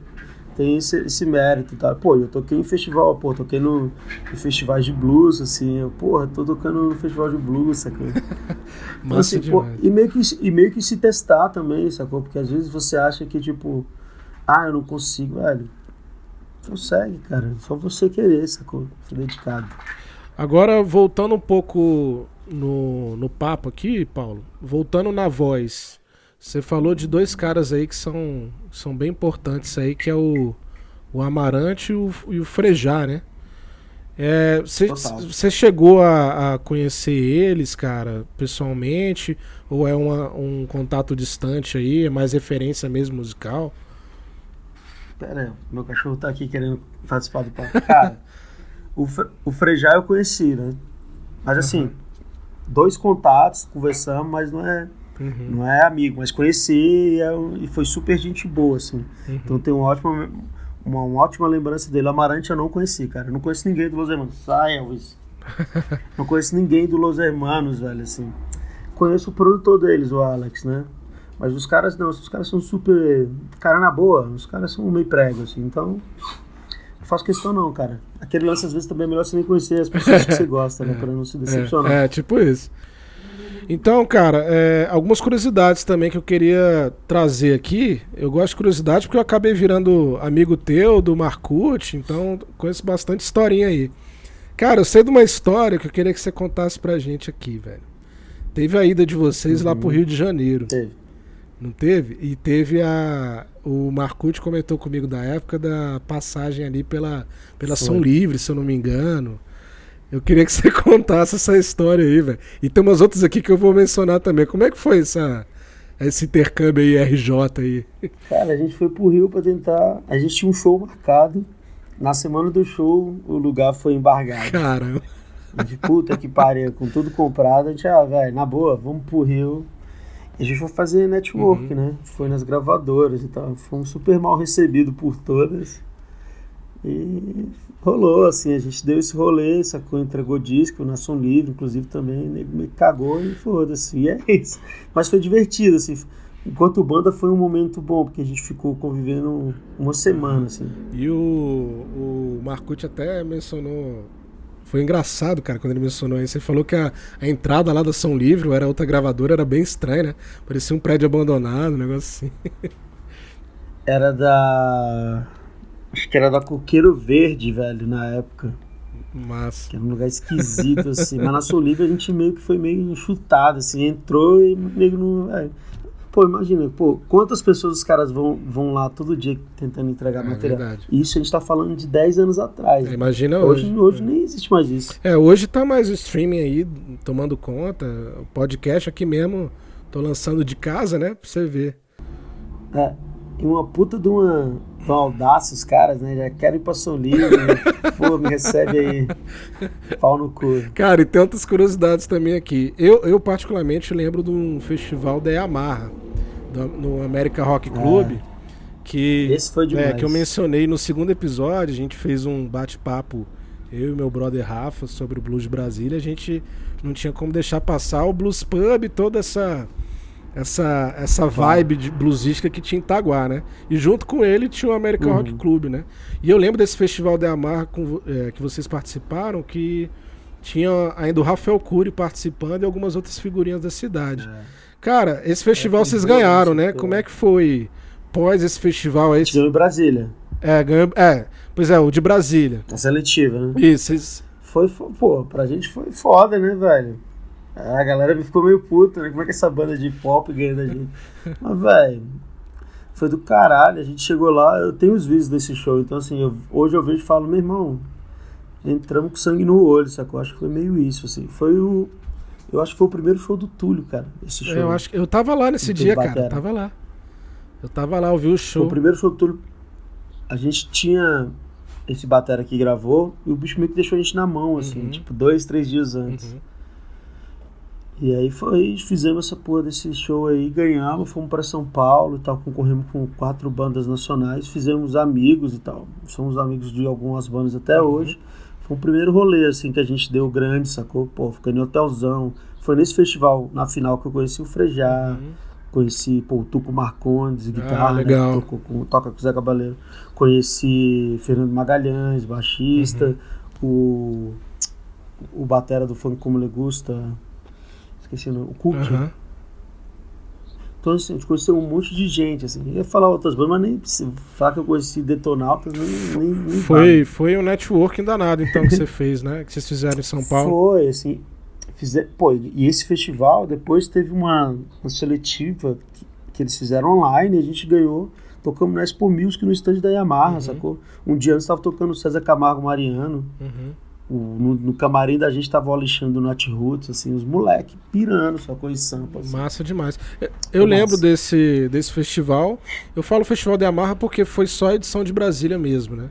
Tem esse, esse mérito, tá? Pô, eu toquei em festival, pô, toquei no, em festivais de blues, assim, eu, porra, tô tocando no festival de blues, sacou? <laughs> Então, assim, pô, e, meio que, e meio que se testar também, sacou? Porque às vezes você acha que, tipo, ah, eu não consigo, velho. Consegue, cara. Só você querer, sacou? Ser dedicado. Agora, voltando um pouco no, no papo aqui, Paulo, voltando na voz, você falou de dois caras aí que são, são bem importantes aí, que é o, o Amarante e o, e o Frejá, né? É, Você você chegou a, a conhecer eles, cara, pessoalmente? Ou é uma- um contato distante aí? É mais referência mesmo musical? Pera aí, meu cachorro tá aqui querendo participar do papo. <laughs> Cara, o, o Frejá eu conheci, né? Mas assim, dois contatos, conversamos, mas não é. Uhum. Não é amigo, mas conheci e, é um- e foi super gente boa, assim. Uhum. Então tem uma ótima, uma, uma ótima lembrança dele. Amarante eu não conheci, cara. Eu não conheço ninguém do Los Hermanos. Sai, Elvis. <laughs> não conheço ninguém do Los Hermanos, velho, assim. Conheço o produtor deles, o Alex, né? Mas os caras não, os caras são super. Cara na boa, os caras são meio prego, assim. Então. Não faço questão, não, cara. Aquele lance, às vezes, também é melhor você nem conhecer as pessoas que você <laughs> gosta, né? Pra não se decepcionar. É, é, tipo isso. Então, cara, é, algumas curiosidades também que eu queria trazer aqui. Eu gosto de curiosidade porque eu acabei virando amigo teu, do Marcute, então conheço bastante historinha aí. Cara, eu sei de uma história que eu queria que você contasse pra gente aqui, velho. Teve a ida de vocês lá pro Rio de Janeiro, Teve. não teve? E teve a. O Marcute comentou comigo da época da passagem ali pela, pela Foi. São Livre, se eu não me engano. Eu queria que você <laughs> contasse essa história aí, velho. E tem umas outras aqui que eu vou mencionar também. Como é que foi essa, esse intercâmbio aí, RJ aí? <laughs> Cara, a gente foi pro Rio pra tentar. A gente tinha um show marcado. Na semana do show, o lugar foi embargado. Caramba. Gente, puta que pariu, com tudo comprado. A gente, ah, velho, na boa, vamos pro Rio. E a gente foi fazer network, Uhum. né? Foi nas gravadoras e tal. Fomos super mal recebidos por todas. E rolou, assim, a gente deu esse rolê, sacou? Entregou disco na Som Livre, inclusive também, nego me cagou e foda-se. E é isso. Mas foi divertido, assim. Enquanto banda foi um momento bom, porque a gente ficou convivendo uma semana, assim. E o, o Marcute até mencionou. Foi engraçado, cara, quando ele mencionou isso. Ele falou que a, a entrada lá da São Livre, ou era outra gravadora, era bem estranha, né? Parecia um prédio abandonado, um negócio assim. Era da. Acho que era da Coqueiro Verde, velho, na época. Mas. Que era um lugar esquisito, assim. Mas na Solívia a gente meio que foi meio chutado, assim. Entrou e meio não. Pô, imagina, pô, quantas pessoas os caras vão, vão lá todo dia tentando entregar É material. verdade. Isso a gente tá falando de 10 anos atrás. Imagina hoje, hoje. hoje nem existe mais isso. É, hoje tá mais o streaming aí tomando conta. O podcast aqui mesmo, tô lançando de casa, né? Pra você ver. É, e uma puta de uma, uma audácia, os caras, né? Já querem ir pra São Livre. <laughs> pô, me recebe aí. Pau no cu. Cara, e outras curiosidades também aqui. Eu, eu particularmente lembro de um festival da Yamaha, do- no America Rock Club, que, Esse foi demais. é, que eu mencionei no segundo episódio. A gente fez um bate-papo, eu e meu brother Rafa, sobre o Blues de Brasília. A gente não tinha como deixar passar o Blues Pub, toda essa essa essa vibe de bluesística que tinha em Itaguá, né? E junto com ele tinha o American Uhum. Rock Club, né? E eu lembro desse festival da Yamaha com é, que vocês participaram, que tinha ainda o Rafael Cury participando e algumas outras figurinhas da cidade. É. Cara, esse festival É, vocês foi ganharam, né? Como é que foi pós esse festival aí? Tivemos em Brasília. É, ganhou, é, pois é, o de Brasília. A seletiva, né? Isso, Foi, fo- pô, pra gente foi foda, né, velho? A galera ficou meio puta, né? Como é que essa banda de pop ganha da gente? Mas, velho, foi do caralho. A gente chegou lá, eu tenho os vídeos desse show, então, assim, eu- hoje eu vejo e falo, meu irmão, entramos com sangue no olho, sacou? Acho que foi meio isso, assim. Foi o. Eu acho que foi o primeiro show do Túlio, cara. Esse show. eu acho que eu tava lá nesse dia, cara. Eu tava lá. Eu tava lá, eu vi o Foi show. o primeiro show do Túlio. A gente tinha esse batera que gravou e o bicho meio que deixou a gente na mão, assim, Uhum. tipo, dois, três dias antes. Uhum. E aí foi, fizemos essa porra desse show aí, ganhamos, fomos para São Paulo e tal, concorremos com quatro bandas nacionais, fizemos amigos e tal. Somos amigos de algumas bandas até Uhum. hoje. Foi o primeiro rolê assim que a gente deu grande, sacou? Pô, fiquei em hotelzão. Foi nesse festival, na final, que eu conheci o Frejá, Uhum. conheci pô, o Tuco Marcondes, guitarra, Ah, legal. né, tocou com- toca com o Zé Cabaleiro. Conheci Fernando Magalhães, baixista, Uhum. o, o batera do Funk Como Le Gusta, esqueci o nome, o Cook. Aham. Então, assim, a gente conheceu um monte de gente, assim. Eu ia falar outras bandas, mas nem falar que eu conheci Detonautas, nem, nem, nem Foi, foi um networking danado, então, que você <laughs> fez, né? Que vocês fizeram em São Paulo. Foi, assim. Fizer, pô, e esse festival depois teve uma, uma seletiva que, que eles fizeram online e a gente ganhou. Tocamos na Expo Music no stand da Yamaha, Uhum. sacou? Um dia antes estava tocando o César Camargo Mariano. Uhum. O, no, no camarim da gente tava o Alexandre do Nat Roots, assim, os moleque pirando, sacou? Em sampa, assim. Massa demais. Eu- Eu lembro desse, desse festival. Eu falo Festival de Amarra porque foi só a edição de Brasília mesmo, né?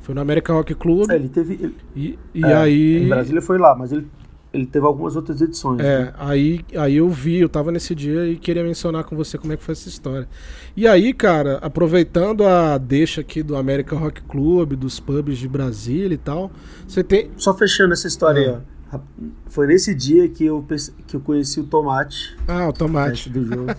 Foi no American Rock Club. É, ele teve. ele- E, e é, aí. Em Brasília foi lá, mas ele ele teve algumas outras edições. né? É, aí, aí eu vi, eu tava nesse dia e queria mencionar com você como é que foi essa história. E aí, cara, aproveitando a deixa aqui do American Rock Club, dos pubs de Brasília e tal, você tem. Só fechando essa história Ah. aí, ó. Foi nesse dia que eu, que eu conheci o Tomate, Ah, o tomate. do jogo.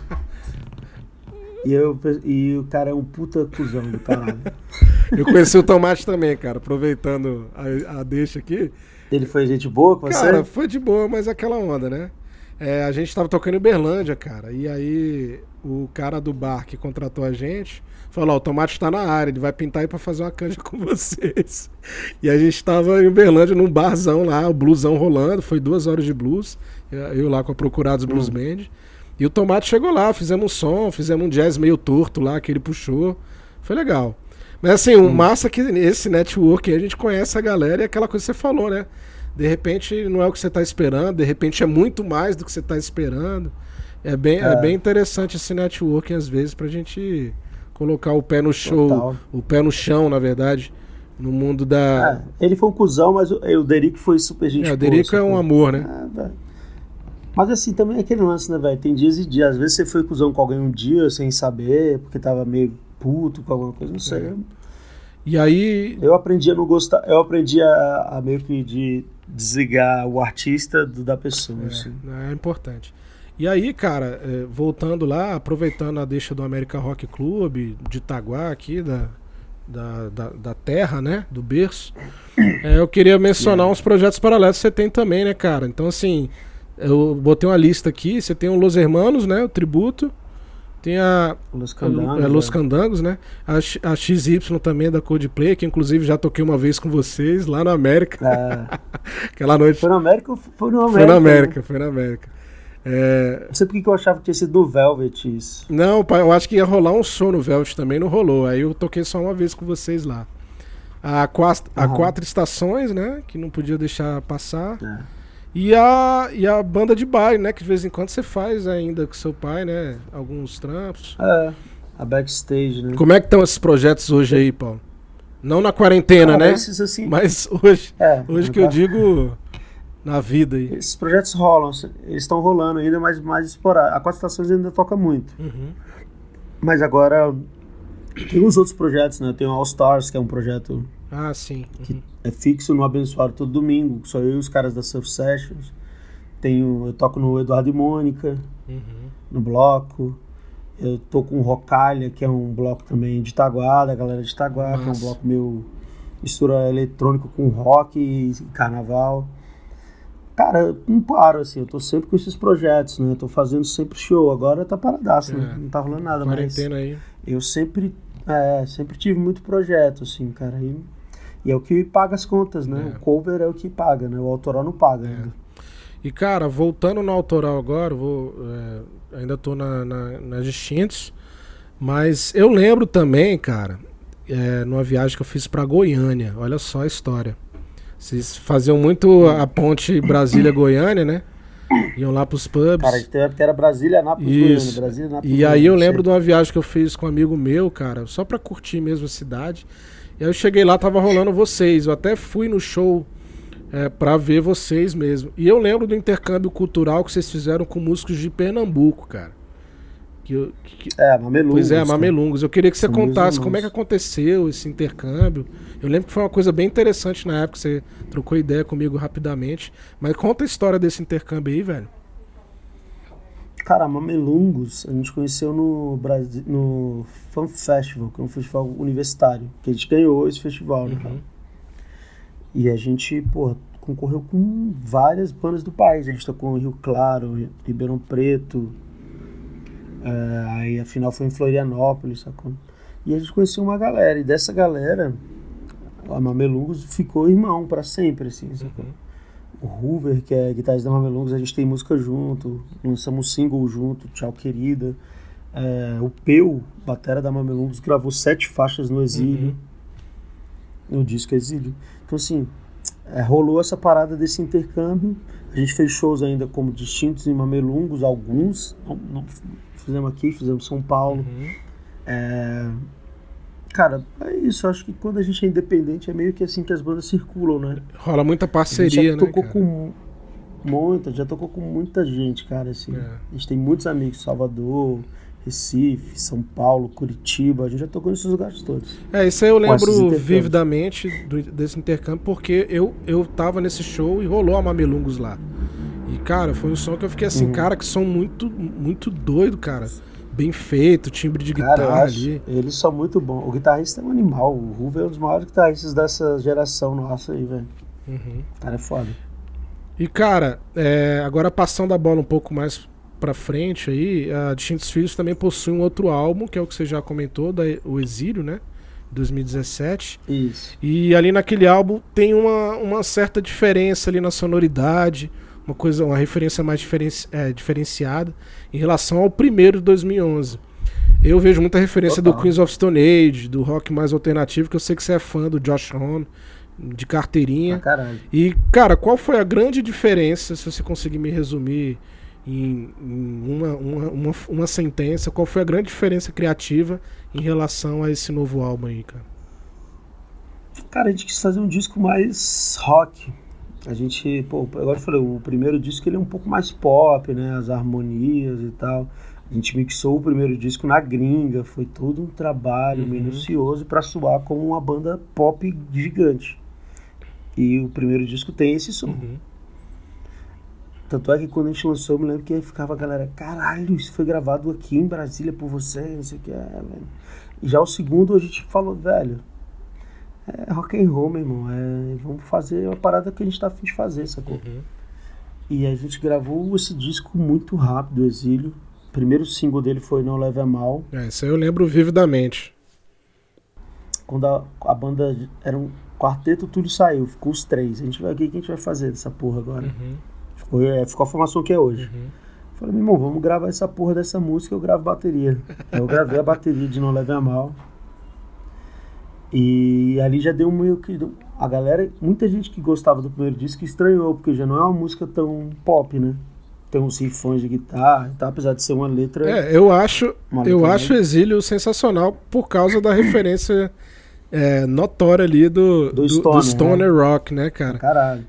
e, eu, e o cara é um puta cuzão do caralho. <laughs> Eu conheci o tomate também, cara, aproveitando a, a deixa aqui. Ele foi gente boa com você? Cara, foi de boa, mas aquela onda, né? É, a gente tava tocando em Berlândia, cara, e aí o cara do bar que contratou a gente falou: Ó, o Tomate tá na área, ele vai pintar aí pra fazer uma canja <laughs> com vocês. E a gente tava em Berlândia num barzão lá, o blusão rolando, foi duas horas de blues, eu lá com a Procurados Blues Band. E o Tomate chegou lá, fizemos um som, fizemos um jazz meio torto lá que ele puxou. Foi legal. Mas assim, o massa é que esse network a gente conhece a galera e aquela coisa que você falou, né? De repente não é o que você está esperando, de repente é muito mais do que você está esperando. É bem, é. É. bem interessante esse networking às vezes pra gente colocar o pé no show, Total. o pé no chão, na verdade, no mundo da. É, ele foi um cuzão, mas o, o Derico foi super gente É, o Derico é um amor, né? É. Mas assim, também é aquele lance, né, velho? Tem dias e dias. Às vezes você foi cuzão com alguém um dia sem saber, porque tava meio puto com alguma coisa, não sei. É. E aí, Eu aprendi a não gostar, eu aprendi a, a meio que de desligar o artista do, da pessoa, assim. É, é importante. E aí, cara, é, voltando lá, aproveitando a deixa do América Rock Club, de Itaguá aqui, da, da, da, da terra, né? Do berço. é, eu queria mencionar uns projetos paralelos que você tem também, né, cara? Então, assim, eu botei uma lista aqui. Você tem o Los Hermanos, né? O tributo. Tem a Los Candangos, é, Los é. Candangos, né? A, a XY também da Coldplay, que inclusive já toquei uma vez com vocês lá na América. É, <laughs> Aquela noite. foi na América ou foi no América? Foi na né? América, foi na América. É, Não sei porque que eu achava que tinha sido no Velvet isso. Não, eu acho que ia rolar um show no Velvet também, não rolou. Aí eu toquei só uma vez com vocês lá. A, quast- a quatro estações, né? Que não podia deixar passar. É. E a, e a banda de baile, né? Que de vez em quando você faz ainda com seu pai, né? Alguns trampos. É, a backstage, né? Como é que estão esses projetos hoje aí, Paulo? Não na quarentena, Cara, né? Esses, assim, Mas hoje, é, hoje que eu digo na vida aí. Esses projetos rolam, eles estão rolando ainda, mas mais esporádico. A Quatro Estações ainda toca muito. Uhum. Mas agora tem uns outros projetos, né? Tem o All Stars, que é um projeto Ah, sim. Uhum. é fixo no Abençoado todo domingo, que sou eu e os caras da Surf Sessions. Tenho, eu toco no Eduardo e Mônica, Uhum. no bloco. Eu tô com o Rocalha, que é um bloco também de Itaguá, da galera de Itaguá, que é um bloco meu mistura eletrônico com rock e carnaval. Cara, não paro, assim, eu tô sempre com esses projetos, né? Eu tô fazendo sempre show. Agora tá paradaço, né? É. Não tá rolando nada, mas Quarentena aí. eu sempre, é, sempre tive muito projeto, assim, cara. E, e é o que paga as contas, né? É. O cover é o que paga, né? O autoral não paga É. ainda. E cara, voltando no autoral agora, vou, é, ainda tô na, na, nas distintos, mas eu lembro também, cara, é, numa viagem que eu fiz pra Goiânia, olha só a história. Vocês faziam muito a ponte Brasília-Goiânia, né? Iam lá pros pubs. Cara, que era Brasília, Anápolis, Isso. Goiânia, Brasília, Anápolis, E aí eu lembro de uma viagem que eu fiz com um amigo meu, cara, só pra curtir mesmo a cidade. E aí eu cheguei lá, tava rolando vocês. Eu até fui no show é, pra ver vocês mesmo. E eu lembro do intercâmbio cultural que vocês fizeram com músicos de Pernambuco, cara. Que, eu- que- É, Mamelungos. pois é. Mamelungos. Eu queria que você São contasse como é que aconteceu esse intercâmbio. Eu lembro que foi uma coisa bem interessante na época, você trocou ideia comigo rapidamente. Mas conta a história desse intercâmbio aí, velho. Cara, Mamelungos, a gente conheceu no, Brasi- no Fan Festival, que é um festival universitário, que a gente ganhou esse festival, né? cara? E a gente, pô, concorreu com várias bandas do país. A gente tocou em Rio Claro, Ribeirão Preto, é, aí a final foi em Florianópolis, sacou? E a gente conheceu uma galera, e dessa galera, a Mamelungos ficou irmão pra sempre, assim, sacou? O Hoover, que é guitarrista da Mamelungos, a gente tem música junto, lançamos um single junto, Tchau Querida. É, o Peu, batera da Mamelungos, gravou sete faixas no Exílio, no disco Exílio. Então, assim, é, rolou essa parada desse intercâmbio. A gente fez shows ainda como distintos em Mamelungos, alguns. Não, não fizemos aqui, fizemos em São Paulo. Uhum. É, Cara, é isso. Acho que quando a gente é independente é meio que assim que as bandas circulam, né? Rola muita A gente parceria, já né? tocou com. Muita, já tocou com muita gente, cara, assim. É. A gente tem muitos amigos, Salvador, Recife, São Paulo, Curitiba, a gente já tocou nesses lugares todos. É, isso aí eu lembro vividamente do- desse intercâmbio, porque eu, eu tava nesse show e rolou a Mamelungos lá. E, cara, foi um som que eu fiquei assim, Uhum. cara, que som muito, muito doido, cara. Bem feito, timbre de Cara, guitarra acho, ali. eles são muito bons. O guitarrista é um animal, o Ruve é um dos maiores guitarristas dessa geração nossa aí, velho. Uhum. O cara é foda. E, cara, é, agora passando a bola um pouco mais pra frente aí, a Distintos Filhos também possui um outro álbum, que é o que você já comentou, da, o Exílio, né? 2017. Isso. E ali naquele álbum tem uma, uma certa diferença ali na sonoridade, uma coisa, uma referência mais diferenci, é, diferenciada em relação ao primeiro de 2011. Eu vejo muita referência do Total. Queens of Stone Age, do rock mais alternativo, que eu sei que você é fã do Josh Homme, de carteirinha. caralho. E, cara, qual foi a grande diferença, se você conseguir me resumir em, em uma, uma, uma, uma sentença, qual foi a grande diferença criativa em relação a esse novo álbum aí, cara? Cara, a gente quis fazer um disco mais rock. A gente, pô, agora eu falei, o primeiro disco ele é um pouco mais pop, né? As harmonias e tal. A gente mixou o primeiro disco na gringa, foi todo um trabalho Uhum. minucioso pra soar como uma banda pop gigante. E o primeiro disco tem esse som. Uhum. Tanto é que quando a gente lançou, eu me lembro que ficava a galera, caralho, isso foi gravado aqui em Brasília por você, não sei o que é, velho. E já o segundo a gente falou, velho, é rock and roll, meu irmão, é, vamos fazer uma parada que a gente tá afim de fazer, sacou? Uhum. E a gente gravou esse disco muito rápido, Exílio. O primeiro single dele foi Não Leve a Mal. É, isso aí eu lembro vividamente. Quando a, a banda era um quarteto, tudo saiu, ficou os três. A gente vai, o que a gente vai fazer dessa porra agora? Uhum. Ficou, é, ficou a formação que é hoje. Uhum. Falei, meu irmão, vamos gravar essa porra dessa música, eu gravo bateria. Eu gravei a bateria de Não Leve a Mal. E ali já deu meio que. A galera, muita gente que gostava do primeiro disco estranhou, porque já não é uma música tão pop, né? Tem uns rifões de guitarra e tal, apesar de ser uma letra. É, eu acho, eu acho o Exílio sensacional por causa da referência <clears throat> é, notória ali do, Do do, do Stoner, Stoner Rock, né, cara? Caralho.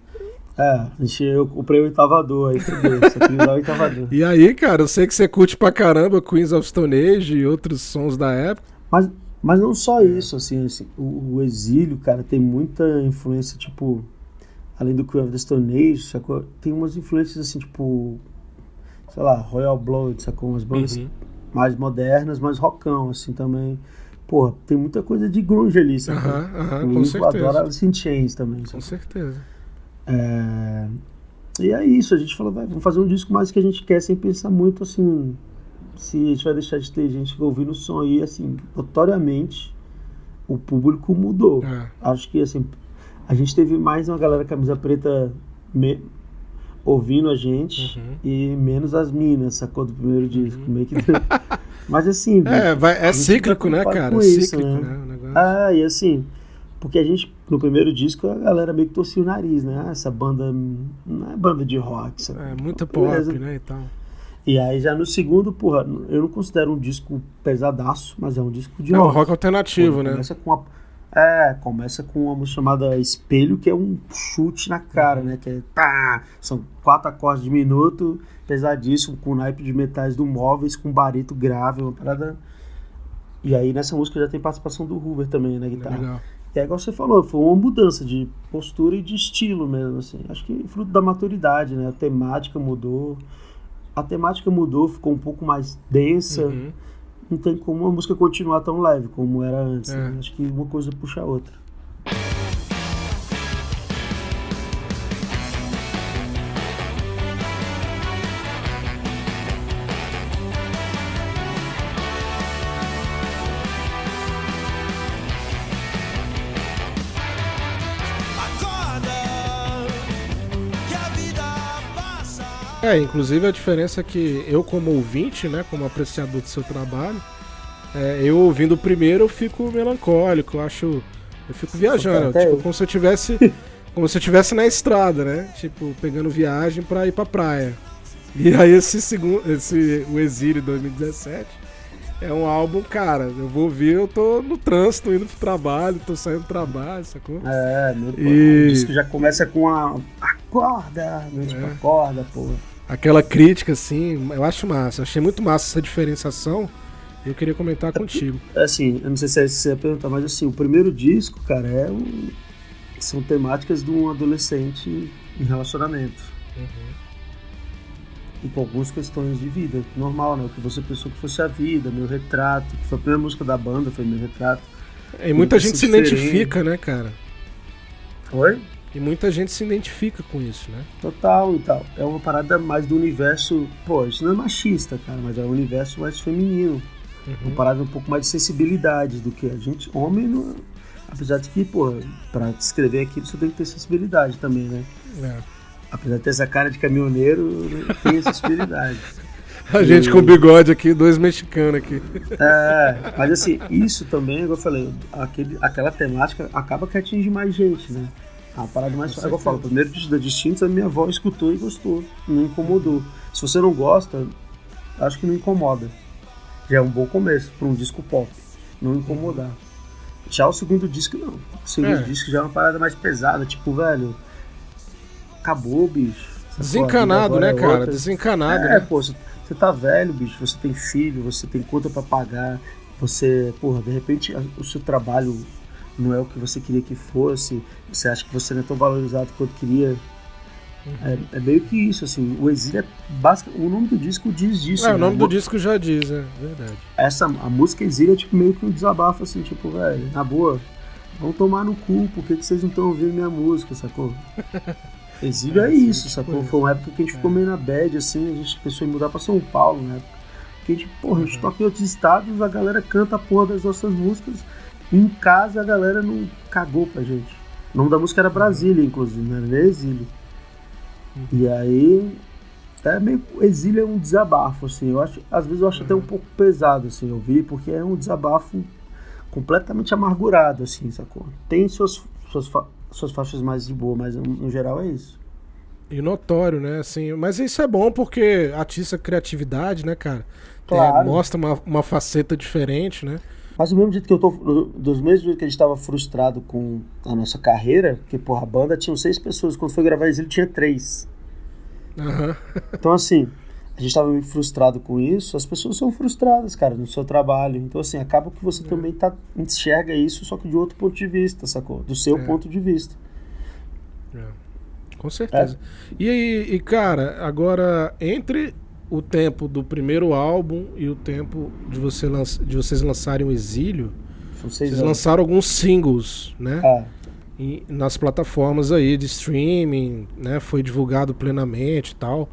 É, eu comprei o oitavador aí, fudeu. Só oitavador. E aí, cara, eu sei que você curte pra caramba Queens of Stone Age e outros sons da época. Mas, mas não só isso, assim, assim, o, o exílio, cara, tem muita influência, tipo, além do Queen of the Stone Age, sacou? Tem umas influências, assim, tipo, sei lá, Royal Blood, sacou? Umas bandas Uhum. mais modernas, mas rockão, assim, também. Porra, tem muita coisa de grunge ali, sacou? Aham, o com certeza. Alice in Chains também, Com sacou? certeza. É, E é isso, a gente falou, vai, vamos fazer um disco mais que a gente quer sem pensar muito assim. Se a gente vai deixar de ter gente ouvindo o som aí, assim, notoriamente o público mudou. É. Acho que assim, a gente teve mais uma galera camisa preta me- ouvindo a gente Uhum. e menos as minas, sacou do primeiro disco. Meio que... <laughs> Mas assim, É, vai, é cíclico, tá né, cara? com É isso, cíclico, né? né? o negócio. ah, e assim, porque a gente, no primeiro disco, a galera meio que torcia o nariz, né? Ah, essa banda não é banda de rock, sabe? É, muita pop, né, e tal. E aí já no segundo, porra, eu não considero um disco pesadaço, mas é um disco de É um rock. rock alternativo, né? Começa com uma, é, começa com uma chamada Espelho, que é um chute na cara, Uhum. né? Que é pá, são quatro acordes de minuto, pesadíssimo, com naipe de metais do móveis, com barito grave, uma parada. E aí nessa música já tem participação do Hoover também na guitarra. Legal. E é igual você falou, foi uma mudança de postura e de estilo mesmo, assim. Acho que fruto da maturidade, né? A temática mudou. A temática mudou, ficou um pouco mais densa. Uhum. Não tem como a música continuar tão leve como era antes. É. né? Acho que uma coisa puxa a outra. É, inclusive a diferença é que eu, como ouvinte, né, como apreciador do seu trabalho, é, eu ouvindo o primeiro eu fico melancólico, eu acho. Eu fico viajando, Até tipo, eu. como se eu tivesse. <laughs> como se eu estivesse na estrada, né? Tipo, pegando viagem pra ir pra praia. E aí esse segundo. Esse, o Exílio 2017 é um álbum, cara, eu vou ouvir, eu tô no trânsito, indo pro trabalho, tô saindo do trabalho, sacou? É, meu, pô, E- o disco já começa com a, acorda, mente É. pra acorda, pô. Aquela crítica, assim, eu acho massa. Eu achei muito massa essa diferenciação. Eu queria comentar contigo. Assim, eu não sei se é- você ia perguntar, mas assim, o primeiro disco, cara, é um... são temáticas de um adolescente em relacionamento. E com algumas questões de vida, normal, né? O que você pensou que fosse a vida, meu retrato, que foi a primeira música da banda, foi meu retrato. E muita gente se diferente. identifica, né, cara? Foi? E muita gente se identifica com isso, né? Total e tal. É uma parada mais do universo. Pô, isso não é machista, cara, mas é um universo mais feminino. Uma parada um pouco mais de sensibilidade do que a gente. Homem, não... apesar de que, pô, pra descrever aquilo você tem que ter sensibilidade também, né? É. Apesar de ter essa cara de caminhoneiro, tem sensibilidade. <laughs> A gente com bigode aqui, dois mexicanos aqui. É, mas assim, isso também, igual eu falei, aquele, aquela temática acaba que atinge mais gente, né? A parada mais. Igual eu falo, primeiro disco da Distintos, a minha avó escutou e gostou, não incomodou. Se você não gosta, acho que não incomoda. Já é um bom começo para um disco pop, não incomodar. Já o segundo disco, não. O segundo É. disco já é uma parada mais pesada, tipo, velho. Acabou, bicho. Desencanado, né, é cara? outra. Desencanado, É, né? pô, você tá velho, bicho, você tem filho, você tem conta pra pagar, você, porra, de repente o seu trabalho não é o que você queria que fosse, você acha que você não é tão valorizado quanto queria. É, é meio que isso, assim, o exílio é básico, o nome do disco diz disso. É, né? o nome A do disco já diz, é verdade. Essa, a música exílio é tipo meio que um desabafo, assim, tipo, velho, na boa, vão tomar no cu, por que, que vocês não estão ouvindo minha música, sacou? <laughs> Exílio É, é, isso, tipo sacou? isso. Foi uma época que a gente ficou meio na bad, assim, a gente pensou em mudar pra São Paulo, né? Porque a gente, porra, a gente Uhum. toca em outros estados, a galera canta a porra das nossas músicas, em casa a galera não cagou pra gente. O nome da música era Brasília, inclusive, não era nem Exílio. E aí, é meio, exílio é um desabafo, assim, eu acho, às vezes eu acho Uhum. até um pouco pesado, assim, ouvir, porque é um desabafo completamente amargurado, assim, sacou? Tem suas, suas, fa- suas faixas mais de boa, mas no, geral é isso. E notório, né? Assim, mas isso é bom porque atiça criatividade, né, cara? Claro. É, mostra uma, uma faceta diferente, né? Mas do mesmo jeito que eu tô, dos mesmos jeitos que a gente tava frustrado com a nossa carreira, porque, porra, a banda tinha seis pessoas, quando foi gravar Exílio tinha três. Aham. Então, assim, a gente tava meio frustrado com isso, as pessoas são frustradas, cara, no seu trabalho. Então, assim, acaba que você também tá, enxerga isso, só que de outro ponto de vista, sacou? Do seu É. ponto de vista. Com certeza. E aí, e, cara, agora, entre o tempo do primeiro álbum e o tempo de, você lança- de vocês lançarem o Exílio, vocês anos. lançaram alguns singles, né? Ah, E nas plataformas aí de streaming, né? Foi divulgado plenamente e tal.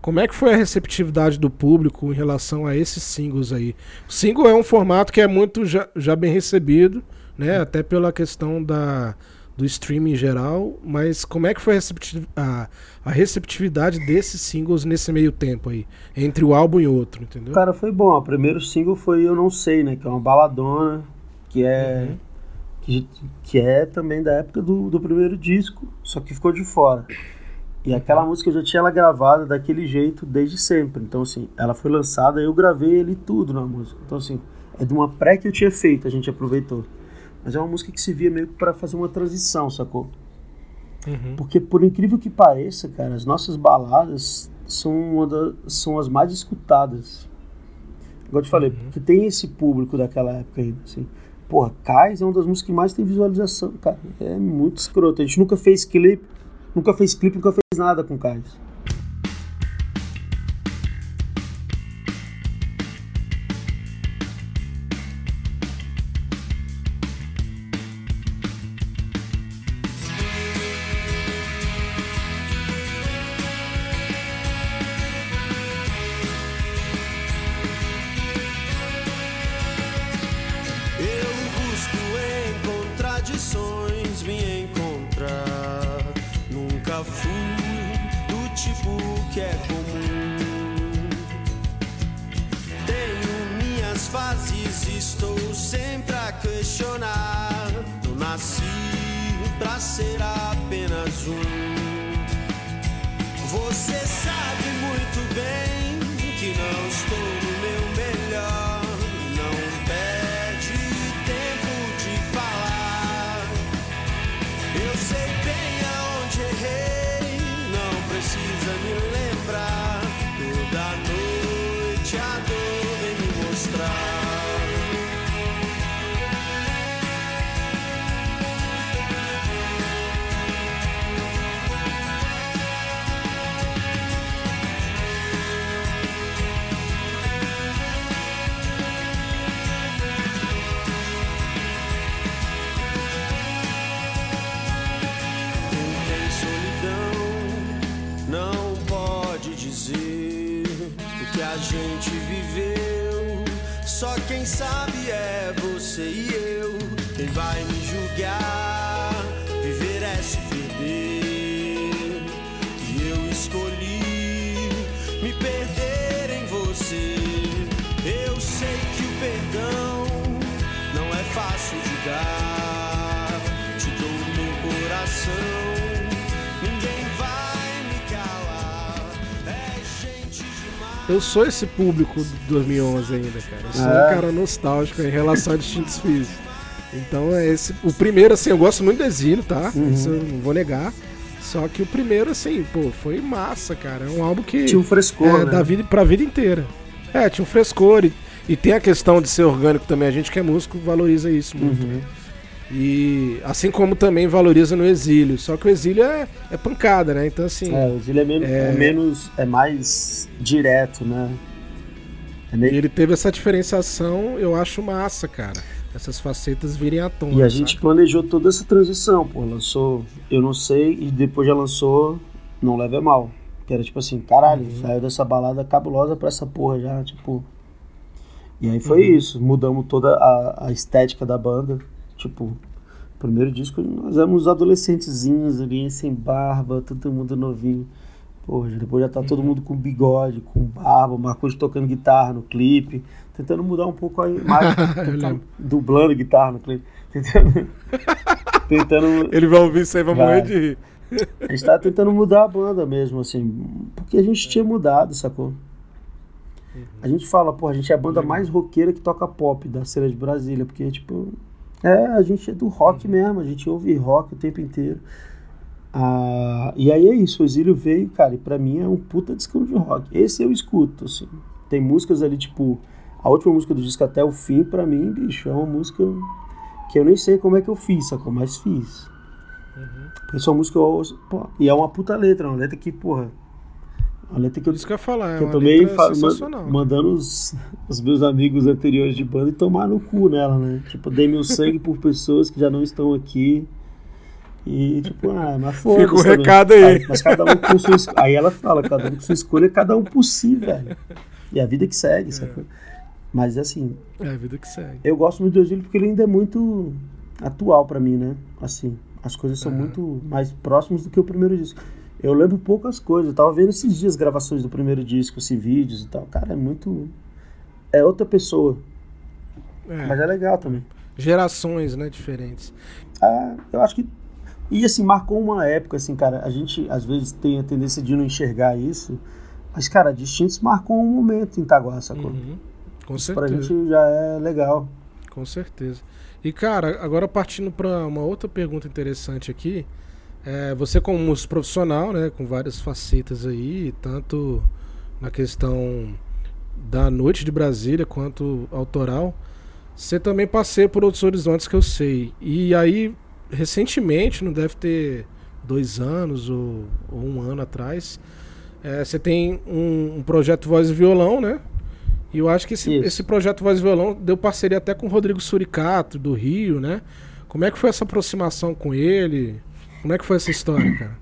Como é que foi a receptividade do público em relação a esses singles aí? O single é um formato que é muito já, já bem recebido, né? Até pela questão da, do streaming em geral, mas como é que foi a, recepti- a- a receptividade desses singles nesse meio tempo aí? Entre o álbum e outro, entendeu? Cara, foi bom. O primeiro single foi Eu Não Sei, né? Que é uma baladona, que é. Uhum. Que, que é também da época do, do primeiro disco, só que ficou de fora. E aquela música eu já tinha ela gravada daquele jeito desde sempre. Então, assim, ela foi lançada, eu gravei ele tudo na música. Então, assim, é de uma pré que eu tinha feito, a gente aproveitou. Mas é uma música que se via meio que pra fazer uma transição, sacou? Uhum. Porque por incrível que pareça, cara, as nossas baladas são, uma da- são as mais escutadas. Igual eu te falei, porque tem esse público daquela época ainda, assim. Porra, Cais é uma das músicas que mais tem visualização, cara. É muito escroto. A gente nunca fez clipe, nunca fez clipe, nunca fez nada com Cais. Eu. Quem vai me julgar? Eu sou esse público de 2011 ainda, cara. Eu sou É. um cara nostálgico em relação a distintos físicos. Então é esse. O primeiro, assim, eu gosto muito do Exílio, tá? Uhum. Isso eu não vou negar. Só que o primeiro, assim, pô, foi massa, cara. É um álbum que. Tinha um frescor, é, né? da vida pra vida inteira. É, tinha um frescor. E, e tem a questão de ser orgânico também. A gente que é músico valoriza isso muito. Uhum. E assim como também valoriza no exílio. Só que o exílio é, é pancada, né? Então, assim. É, o Zilli é menos, É. é menos. É mais direto, né? É E meio- ele teve essa diferenciação, eu acho massa, cara. Essas facetas virem à tona. E a sabe? gente planejou toda essa transição, pô. Lançou Eu Não Sei e depois já lançou Não Leve a Mal. Que era tipo assim, caralho, Uhum. saiu dessa balada cabulosa pra essa porra já, tipo. E aí foi Uhum. isso. Mudamos toda a, a estética da banda. Tipo, primeiro disco nós éramos adolescentezinhos ali, sem barba, todo mundo novinho. Porra, já- depois já tá Uhum. todo mundo com bigode, com barba, Marcos tocando guitarra no clipe, tentando mudar um pouco a imagem, <laughs> tentando- dublando guitarra no clipe, tentando, <laughs> tentando Ele vai ouvir isso aí, vai, Vai. morrer de rir. a gente tava tentando mudar a banda mesmo, assim, porque a gente tinha mudado, sacou? A gente fala, pô, a gente é a banda mais roqueira que toca pop da cena de Brasília, porque, tipo, é, a gente é do rock mesmo, a gente ouve rock o tempo inteiro. Ah, e aí é isso, o Exílio veio, cara, e pra mim é um puta discão de rock. Esse eu escuto, assim. Tem músicas ali, tipo, a última música do disco até o fim, pra mim, bicho, é uma música que eu nem sei como é que eu fiz, sacou? Mas fiz. Porque essa música eu ouço, pô, e é uma puta letra, uma letra que, porra, uma letra que eu, Isso que eu falar, é que eu uma tomei mandando os, os meus amigos anteriores de banda e tomar no cu nela, né? Tipo, dei meu sangue por pessoas que já não estão aqui. E, tipo, ah, mas foda Fica o recado aí. Mas cada um com sua escolha. Aí ela fala, cada um com sua escolha, cada um por si, velho. E a vida que segue, sacou? Mas, assim, É a vida que segue. eu gosto muito do Exílio porque ele ainda é muito atual pra mim, né? Assim, as coisas são Aham. muito mais próximas do que o primeiro disco. Eu lembro poucas coisas. Eu tava vendo esses dias gravações do primeiro disco, assim, vídeos e tal. Cara, é muito. É outra pessoa. É, Mas é legal também. Gerações, né, diferentes. Ah, eu acho que. E assim, marcou uma época, assim, cara. A gente às vezes tem a tendência de não enxergar isso. Mas, cara, Distintos marcou um momento em Itaguá, sacou? Uhum. Com Isso pra certeza. gente já é legal. Com certeza. E, cara, agora partindo para uma outra pergunta interessante aqui. É, você como músico profissional, né, com várias facetas aí, tanto na questão da noite de Brasília quanto autoral, você também passei por outros horizontes que eu sei. E aí, recentemente, não deve ter dois anos ou, ou um ano atrás, é, você tem um, um projeto Voz e Violão, né? E eu acho que esse, esse projeto Voz e Violão deu parceria até com o Rodrigo Suricato, do Rio, né? Como é que foi essa aproximação com ele? Como é que foi essa história, cara?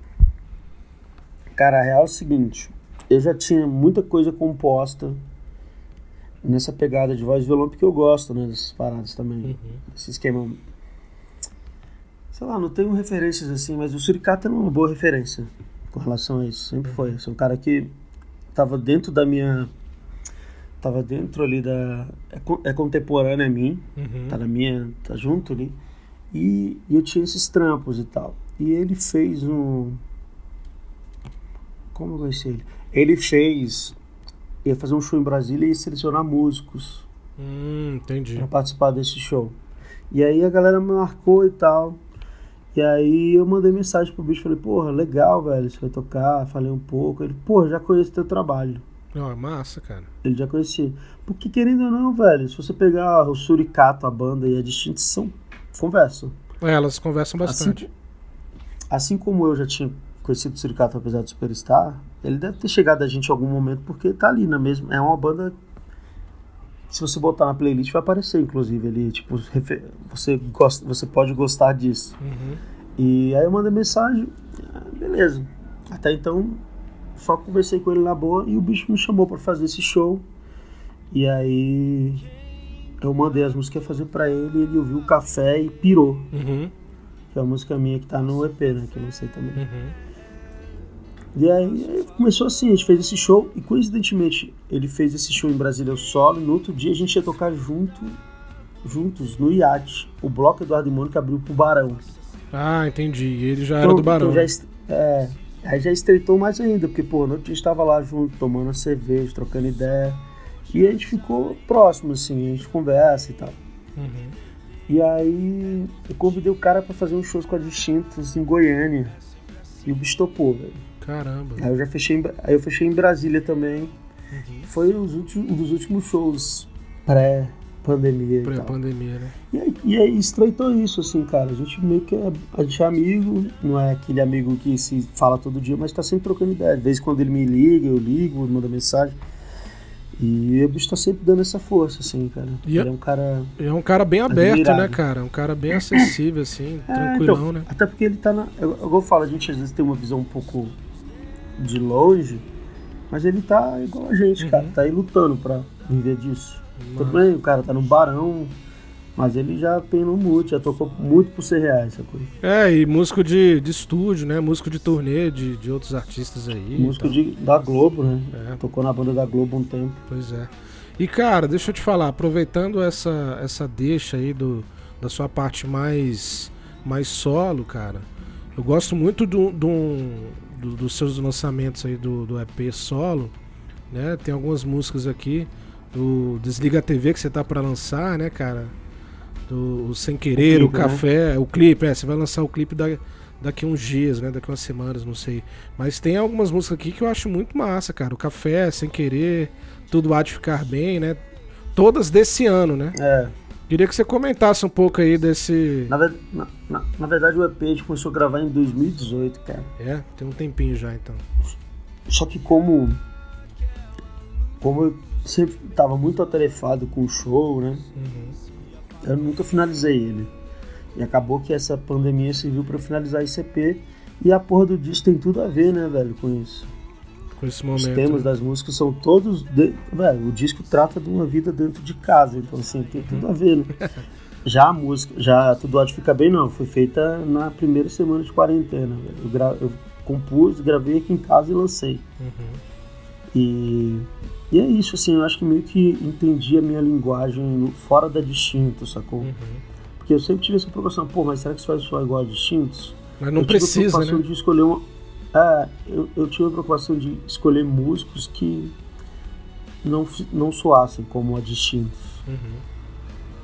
Cara, a real é o seguinte, eu já tinha muita coisa composta nessa pegada de voz e violão, porque eu gosto, né, dessas paradas também, esse esquema. Sei lá, não tenho referências assim, mas o Suricato era uma boa referência com relação a isso, sempre foi. Esse é um cara que tava dentro da minha... Tava dentro ali da... É, é contemporâneo a mim, Uhum. tá na minha, tá junto ali. E, e eu tinha esses trampos e tal. E ele fez um. Como eu conheci ele? Ele fez. Ia fazer um show em Brasília e ia selecionar músicos Hum, entendi. pra participar desse show. E aí a galera me marcou e tal. E aí eu mandei mensagem pro bicho, falei, porra, legal, velho, você vai tocar, falei um pouco. Ele, porra, já conheço teu trabalho. Ó, é massa, cara. Ele já conhecia. Porque querendo ou não, velho, se você pegar o Suricato, a banda e a Distintos, são conversam. É, elas conversam bastante. Assim, assim como eu já tinha conhecido o Suricato apesar do Superstar, ele deve ter chegado a gente em algum momento porque tá ali na mesma. É uma banda. Se você botar na playlist vai aparecer, inclusive, ali, tipo, você, gosta, você pode gostar disso. Uhum. E aí eu mandei mensagem, beleza. Até então, só conversei com ele na boa e o bicho me chamou pra fazer esse show. E aí eu mandei as músicas fazer pra ele, ele ouviu o café e pirou. Uhum. Que é a música minha que tá no EP, né? Que eu lancei também. Uhum. E aí, aí começou assim, a gente fez esse show e coincidentemente ele fez esse show em Brasília solo e no outro dia a gente ia tocar junto, juntos no iate. O bloco Eduardo e Mônica abriu pro Barão. Ah, entendi. Ele já era do Barão. Então já, est- é, aí já estreitou mais ainda, porque pô, a gente tava lá junto, tomando uma cerveja, trocando ideia. E a gente ficou próximo, assim, a gente conversa e tal. Uhum. E aí eu convidei o cara pra fazer uns shows com a Distintos em Goiânia. E o bicho topou, velho. Caramba. Aí eu já fechei aí eu fechei em Brasília também. Uhum. Foi os últimos, um dos últimos shows pré-pandemia e tal. Pré-pandemia, né? E aí, e aí estreitou isso, assim, cara. A gente meio que é, a gente é amigo, não é aquele amigo que se fala todo dia, mas tá sempre trocando ideia. De vez em quando ele me liga, eu ligo, manda mensagem. E o bicho tá sempre dando essa força, assim, cara. E ele é um cara. É um cara bem aberto, Admirado. né, cara? Um cara bem acessível, assim, É, tranquilão, então, né? Até porque ele tá na. Eu, eu vou falar, a gente às vezes tem uma visão um pouco de longe, mas ele tá igual a gente, Uhum. cara. Tá aí lutando pra viver disso. Tudo Mano. bem, o cara tá no barão, mas ele já penou muito, já tocou muito por ser reais, essa coisa. É, e músico de, de estúdio, né? Músico de turnê de, de outros artistas aí. Músico de, da Globo, né? É. Tocou na banda da Globo um tempo. Pois é. E, cara, deixa eu te falar, aproveitando essa, essa deixa aí do, da sua parte mais, mais solo, cara, eu gosto muito do, do, do- dos seus lançamentos aí do, do EP solo, né? Tem algumas músicas aqui do Desliga a TV que você tá pra lançar, né, cara? Do o Sem Querer, o, clipe, né? Café, o clipe, é, você vai lançar o clipe da, daqui uns dias, né? Daqui umas semanas, não sei. Mas tem algumas músicas aqui que eu acho muito massa, cara. O Café, Sem Querer, Tudo Há de Ficar Bem, né? Todas desse ano, né? É, Queria que você comentasse um pouco aí desse. na, ver- na- na- na verdade o EP a gente começou a gravar em 2018, cara. É, tem um tempinho já então. Só que como como eu sempre tava muito atarefado com o show, né? Uhum. Eu nunca finalizei ele. E acabou que essa pandemia serviu pra eu finalizar esse EP. E a porra do disco tem tudo a ver, né, velho, com isso. Com esse Os momento. temas né? das músicas são todos. de- Velho, o disco trata de uma vida dentro de casa, então assim, tem tudo a ver, né? Já a música, já Tudo de Ficar Bem, não. Foi feita na primeira semana de quarentena, velho. Eu, gra- eu compus, gravei aqui em casa e lancei. Uhum. E, e é isso, assim, eu acho que meio que entendi a minha linguagem fora da distinto, sacou? Uhum. Porque eu sempre tive essa preocupação, pô, mas será que isso vai soar igual a distintos? Mas não eu tive a precisa, preocupação né? de escolher uma. É, eu, eu tive a preocupação de escolher músicos que não, não soassem como a distintos. Uhum.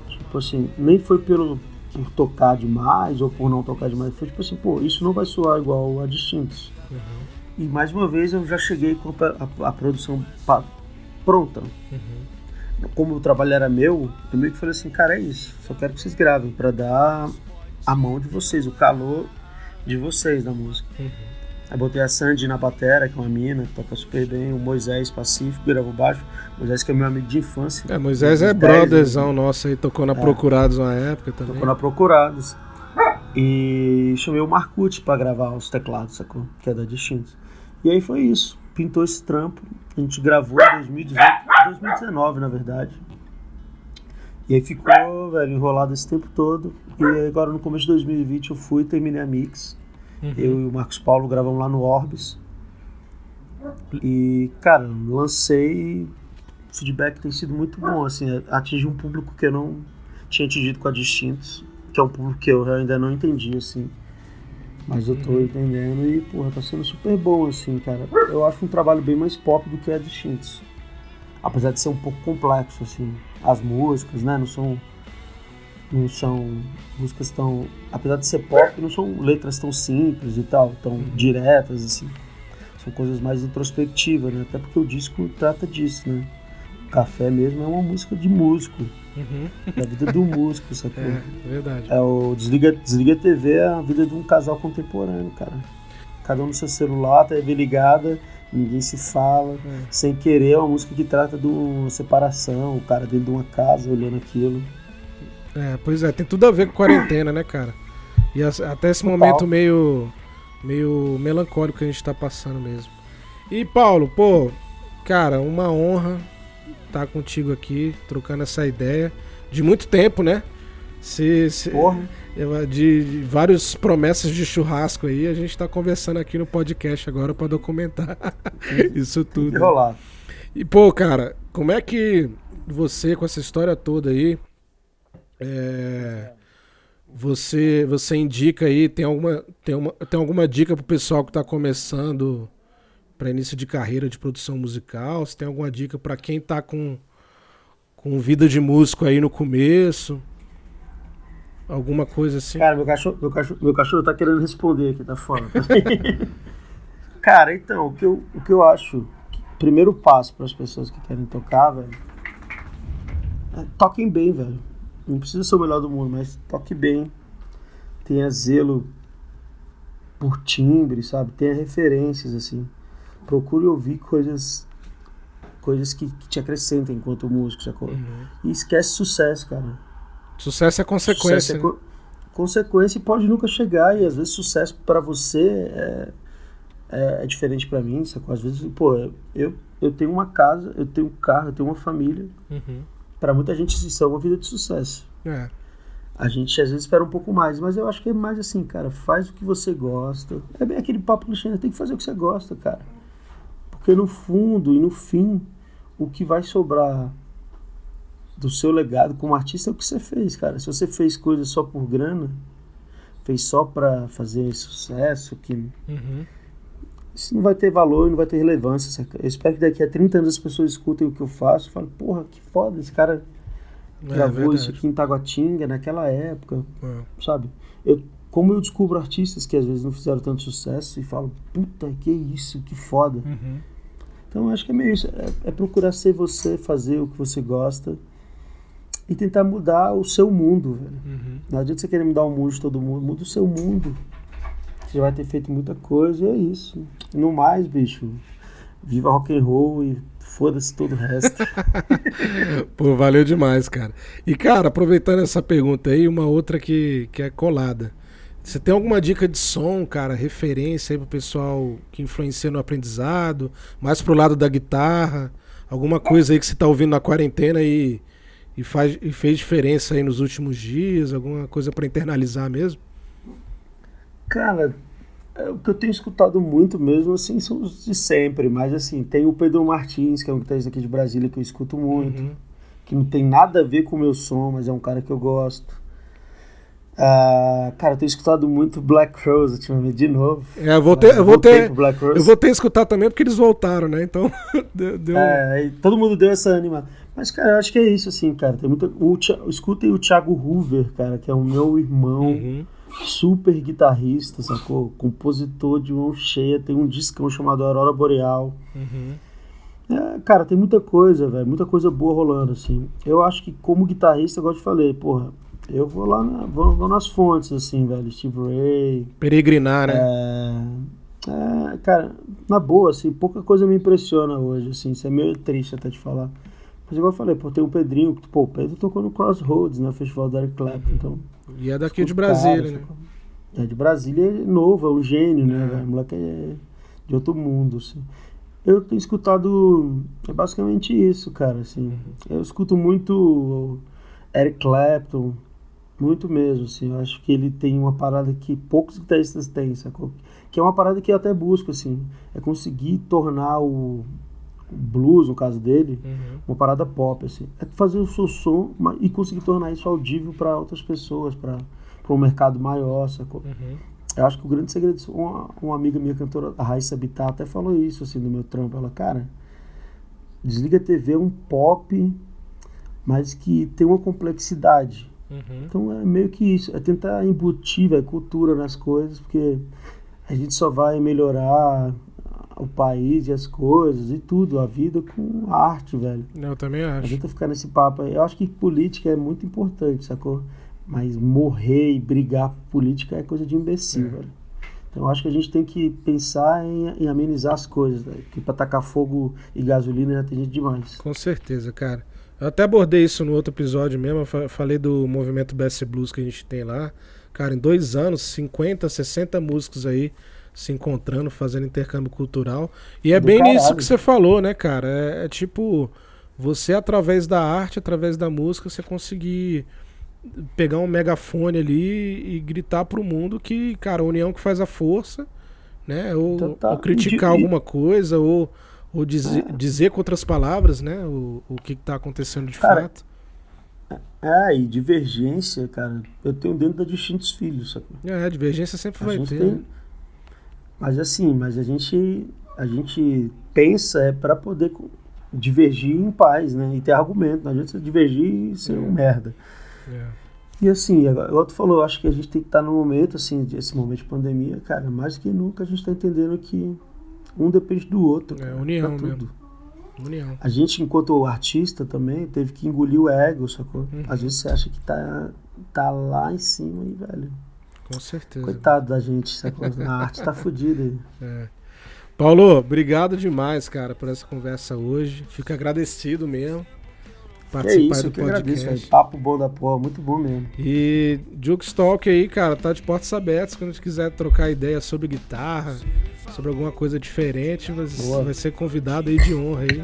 Tipo assim, nem foi pelo por tocar demais ou por não tocar demais, foi tipo assim, pô, isso não vai soar igual a distintos. Uhum. E mais uma vez eu já cheguei com a, a- a produção pa- pronta. Uhum. Como o trabalho era meu, eu meio que falei assim, cara, é isso. Só quero que vocês gravem pra dar a mão de vocês, o calor de vocês na música. Uhum. Aí botei a Sandy na batera, que é uma mina, que toca super bem, o Moisés Pacífico, gravou baixo. Moisés que é meu amigo de infância. É, Moisés é Uns 10 brotherzão nosso aí, tocou na Procurados uma época também. Tocou na Procurados. E chamei o Marcucci pra gravar os teclados, sacou? Que é da Distintos. E aí foi isso. Pintou esse trampo. A gente gravou em 2018, 2019, na verdade. E aí ficou, velho, enrolado esse tempo todo. E agora no começo de 2020 eu fui e terminei a mix. Uhum. Eu e o Marcos Paulo gravamos lá no Orbis. E, cara, lancei. O feedback tem sido muito bom, assim, atinge um público que eu não tinha atingido com a Distintos, que é um público que eu ainda não entendi, assim. Mas eu tô entendendo e, porra, tá sendo super bom, assim, cara. Eu acho um trabalho bem mais pop do que a Distintos. Apesar de ser um pouco complexo, assim. As músicas, né, não são. Não são músicas tão. Apesar de ser pop, não são letras tão simples e tal, tão diretas, assim. São coisas mais introspectivas, né? Até porque o disco trata disso, né? Café mesmo é uma música de músico, Uhum. da vida do músico, sacou? É, verdade. É o Desliga, Desliga TV é a vida de um casal contemporâneo, cara. Cada um no seu celular, TV ligada, ninguém se fala. É. Sem querer, é uma música que trata de uma separação, o cara dentro de uma casa olhando aquilo. É, pois é, tem tudo a ver com quarentena, né, cara? E até esse Total. momento meio, meio melancólico que a gente tá passando mesmo. E, Paulo, pô, cara, uma honra estar contigo aqui, trocando essa ideia. de muito tempo, né? Se, se, Porra. de, de várias promessas de churrasco aí, a gente tá conversando aqui no podcast agora para documentar <laughs> isso tudo. Rolar. E, pô, cara, como é que você, com essa história toda aí, é, você, você indica aí, tem alguma, tem, uma, tem alguma dica pro pessoal que tá começando para início de carreira de produção musical? Se tem alguma dica para quem tá com, com vida de músico aí no começo? Alguma coisa assim? Cara, meu cachorro, meu cachorro, meu cachorro tá querendo responder aqui, tá fora. <laughs> Cara, então, o que eu, o que eu acho, que, primeiro passo para as pessoas que querem tocar, velho, é, toquem bem, velho. Não precisa ser o melhor do mundo, mas toque bem. Tenha zelo por timbre, sabe? Tenha referências, assim. Procure ouvir coisas coisas que, que te acrescentem enquanto músico, sacou? Uhum. E esquece sucesso, cara. Sucesso é consequência. Sucesso é co consequência e pode nunca chegar. E às vezes sucesso para você é, é, é diferente para mim, sacou? Às vezes, pô, eu, eu tenho uma casa, eu tenho um carro, eu tenho uma família. Uhum. Para muita gente isso é uma vida de sucesso. É. A gente às vezes espera um pouco mais, mas eu acho que é mais assim, cara, faz o que você gosta. É bem aquele papo clichê, né? tem que fazer o que você gosta, cara. Porque no fundo e no fim, o que vai sobrar do seu legado como artista é o que você fez, cara. Se você fez coisas só por grana, fez só para fazer sucesso, que uhum. isso não vai ter valor, não vai ter relevância. Saca? Eu espero que daqui a 30 anos as pessoas escutem o que eu faço e falem, porra, que foda, esse cara é, gravou isso aqui em Taguatinga naquela época, é. sabe? Eu, como eu descubro artistas que às vezes não fizeram tanto sucesso e falo, puta, que isso, que foda. Uhum. Então acho que é meio isso, é, é procurar ser você, fazer o que você gosta e tentar mudar o seu mundo, velho. Uhum. Não adianta você querer mudar o mundo de todo mundo, muda o seu mundo. Você já vai ter feito muita coisa e é isso. No mais, bicho, viva rock and roll e foda-se todo o resto. <laughs> Pô, valeu demais, cara. E, cara, aproveitando essa pergunta aí, uma outra que, que é colada. Você tem alguma dica de som, cara, referência aí pro pessoal que influencia no aprendizado, mais pro lado da guitarra? Alguma coisa aí que você tá ouvindo na quarentena e e, faz, e fez diferença aí nos últimos dias? Alguma coisa para internalizar mesmo? Cara, é, o que eu tenho escutado muito mesmo, assim, são os de sempre. Mas, assim, tem o Pedro Martins, que é um guitarrista aqui de Brasília que eu escuto muito. Uhum. Que não tem nada a ver com o meu som, mas é um cara que eu gosto. Uh, cara, eu tenho escutado muito Black Rose ultimamente, de novo. É, eu vou ter, eu vou ter, eu vou ter escutar também porque eles voltaram, né? Então, <laughs> deu, deu... É, todo mundo deu essa anima. Mas, cara, eu acho que é isso, assim, cara. Tem muita. O, escutem o Thiago Hoover, cara, que é o meu irmão. Uhum. Super guitarrista, sacou? Compositor de mão cheia. Tem um discão chamado Aurora Boreal. Uhum. É, cara, tem muita coisa, velho. Muita coisa boa rolando, assim. Eu acho que, como guitarrista, eu te falei, porra, eu vou lá na, vou, vou nas fontes, assim, velho. Steve Ray. Peregrinar, né? É, é, cara, na boa, assim, pouca coisa me impressiona hoje, assim. Isso é meio triste até te falar. Mas igual eu falei, pô, tem o Pedrinho, que, pô, o Pedro tocou no Crossroads, né? Festival da Eric Clapton, uhum. então... E é daqui de Brasília, cara, né? É de Brasília, é novo, é um gênio, né? É. O moleque é de outro mundo, assim. Eu tenho escutado, é basicamente isso, cara, assim. Uhum. Eu escuto muito Eric Clapton, muito mesmo, assim. Eu acho que ele tem uma parada que poucos guitarristas têm, sacou? Que é uma parada que eu até busco, assim. É conseguir tornar o blues, no caso dele, uhum. uma parada pop, assim. É fazer o seu som e conseguir tornar isso audível para outras pessoas, para um mercado maior, sacou? Uhum. Eu acho que o grande segredo, uma, uma amiga minha cantora, a Raíssa Bittar, até falou isso, assim, no meu trampo. Ela, cara, Desliga a TV é um pop, mas que tem uma complexidade. Uhum. Então é meio que isso, é tentar embutir a cultura nas coisas, porque a gente só vai melhorar o país e as coisas e tudo, a vida com a arte, velho. Eu também acho. A gente ficar nesse papo aí. Eu acho que política é muito importante, sacou? Mas morrer e brigar por política é coisa de imbecil, é. velho. Então eu acho que a gente tem que pensar em, em amenizar as coisas, velho. Porque pra tacar fogo e gasolina já tem gente demais. Com certeza, cara. Eu até abordei isso no outro episódio mesmo. Eu falei do movimento BS Blues que a gente tem lá. Cara, em dois anos, 50, 60 músicos aí se encontrando, fazendo intercâmbio cultural. E é Do bem caralho. nisso que você falou, né, cara? É, é tipo você através da arte, através da música, você conseguir pegar um megafone ali e gritar pro mundo que, cara, a união que faz a força, né? Ou, ou criticar alguma coisa, ou, ou dizer, é. dizer com outras palavras, né? O, o que, está acontecendo de cara, fato. É, e divergência, cara, eu tenho dentro da Distintos Filhos, sabe? É, divergência sempre a vai ter. Tem... Né? Mas assim, mas a gente, a gente pensa é para poder divergir em paz, né? E ter argumento. Não adianta você divergir e ser é. um merda. É. E assim, igual tu falou, eu acho que a gente tem que estar no momento, assim, esse momento de pandemia, cara, mais do que nunca a gente está entendendo que um depende do outro. É, união mesmo. União. A gente, enquanto artista também, teve que engolir o ego, sacou? Uhum. Às vezes você acha que tá, tá lá em cima e, velho. Com certeza. Coitado da gente, sacou? A arte tá fodida. <laughs> É. Paulo, obrigado demais, cara, por essa conversa hoje. Fico agradecido mesmo participar é isso, do podcast. Agradeço, papo bom da porra, muito bom mesmo. E Jukes Talk aí, cara, tá de portas abertas quando a gente quiser trocar ideia sobre guitarra, sobre alguma coisa diferente, vai, vai ser convidado aí de honra aí.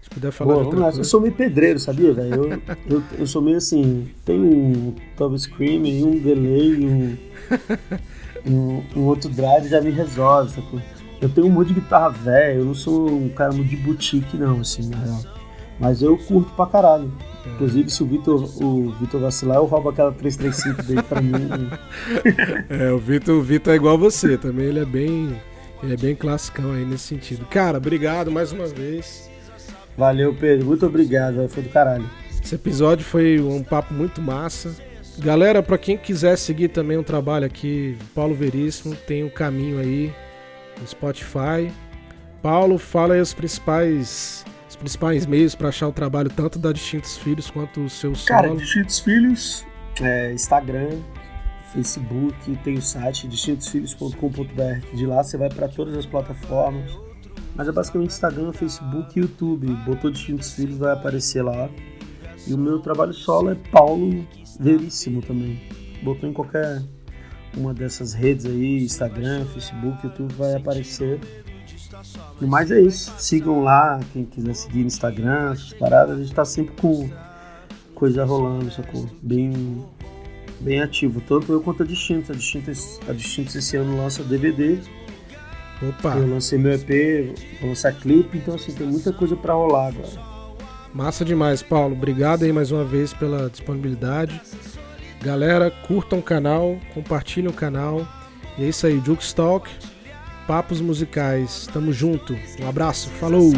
Se puder falar Boa, lá. Eu sou meio pedreiro, sabia, velho? Eu, eu, eu, sou meio assim, tem um Top Scream, um delay, um, um, um, outro drive já me resolve, sacou? Eu tenho um monte de guitarra velha, eu não sou um cara muito de boutique não, assim, na real. Mas eu curto pra caralho. Inclusive, se o Vitor, o Vitor vacilar, eu roubo aquela 335 dele pra mim. <laughs> é, o Vitor, o Vitor é igual a você também, ele é bem. Ele é bem classicão aí nesse sentido. Cara, obrigado mais uma vez. Valeu, Pedro. Muito obrigado, foi do caralho. Esse episódio foi um papo muito massa. Galera, para quem quiser seguir também o trabalho aqui, Paulo Veríssimo, tem o um caminho aí no Spotify. Paulo, fala aí os principais principais meios para achar o trabalho tanto da Distintos Filhos quanto o seu solo? Cara, Distintos Filhos, é, Instagram, Facebook, tem o site distintosfilhos.com.br. De lá você vai para todas as plataformas. Mas é basicamente Instagram, Facebook e YouTube. Botou Distintos Filhos, vai aparecer lá. E o meu trabalho solo é Paulo Veríssimo também. Botou em qualquer uma dessas redes aí, Instagram, Facebook, YouTube, vai aparecer. No mais é isso. Sigam lá, quem quiser seguir no Instagram, essas paradas, a gente tá sempre com coisa rolando, sacou? Bem, bem ativo. Tanto eu quanto a Distintos. A Distintos, a Distintos esse ano lança DVD. Opa! Eu lancei meu EP, vou lançar clipe, então assim, tem muita coisa para rolar agora. Massa demais, Paulo. Obrigado aí mais uma vez pela disponibilidade. Galera, curtam o canal, compartilhem o canal. E é isso aí, Juke Talk. Papos Musicais. Tamo junto. Um abraço. Falou!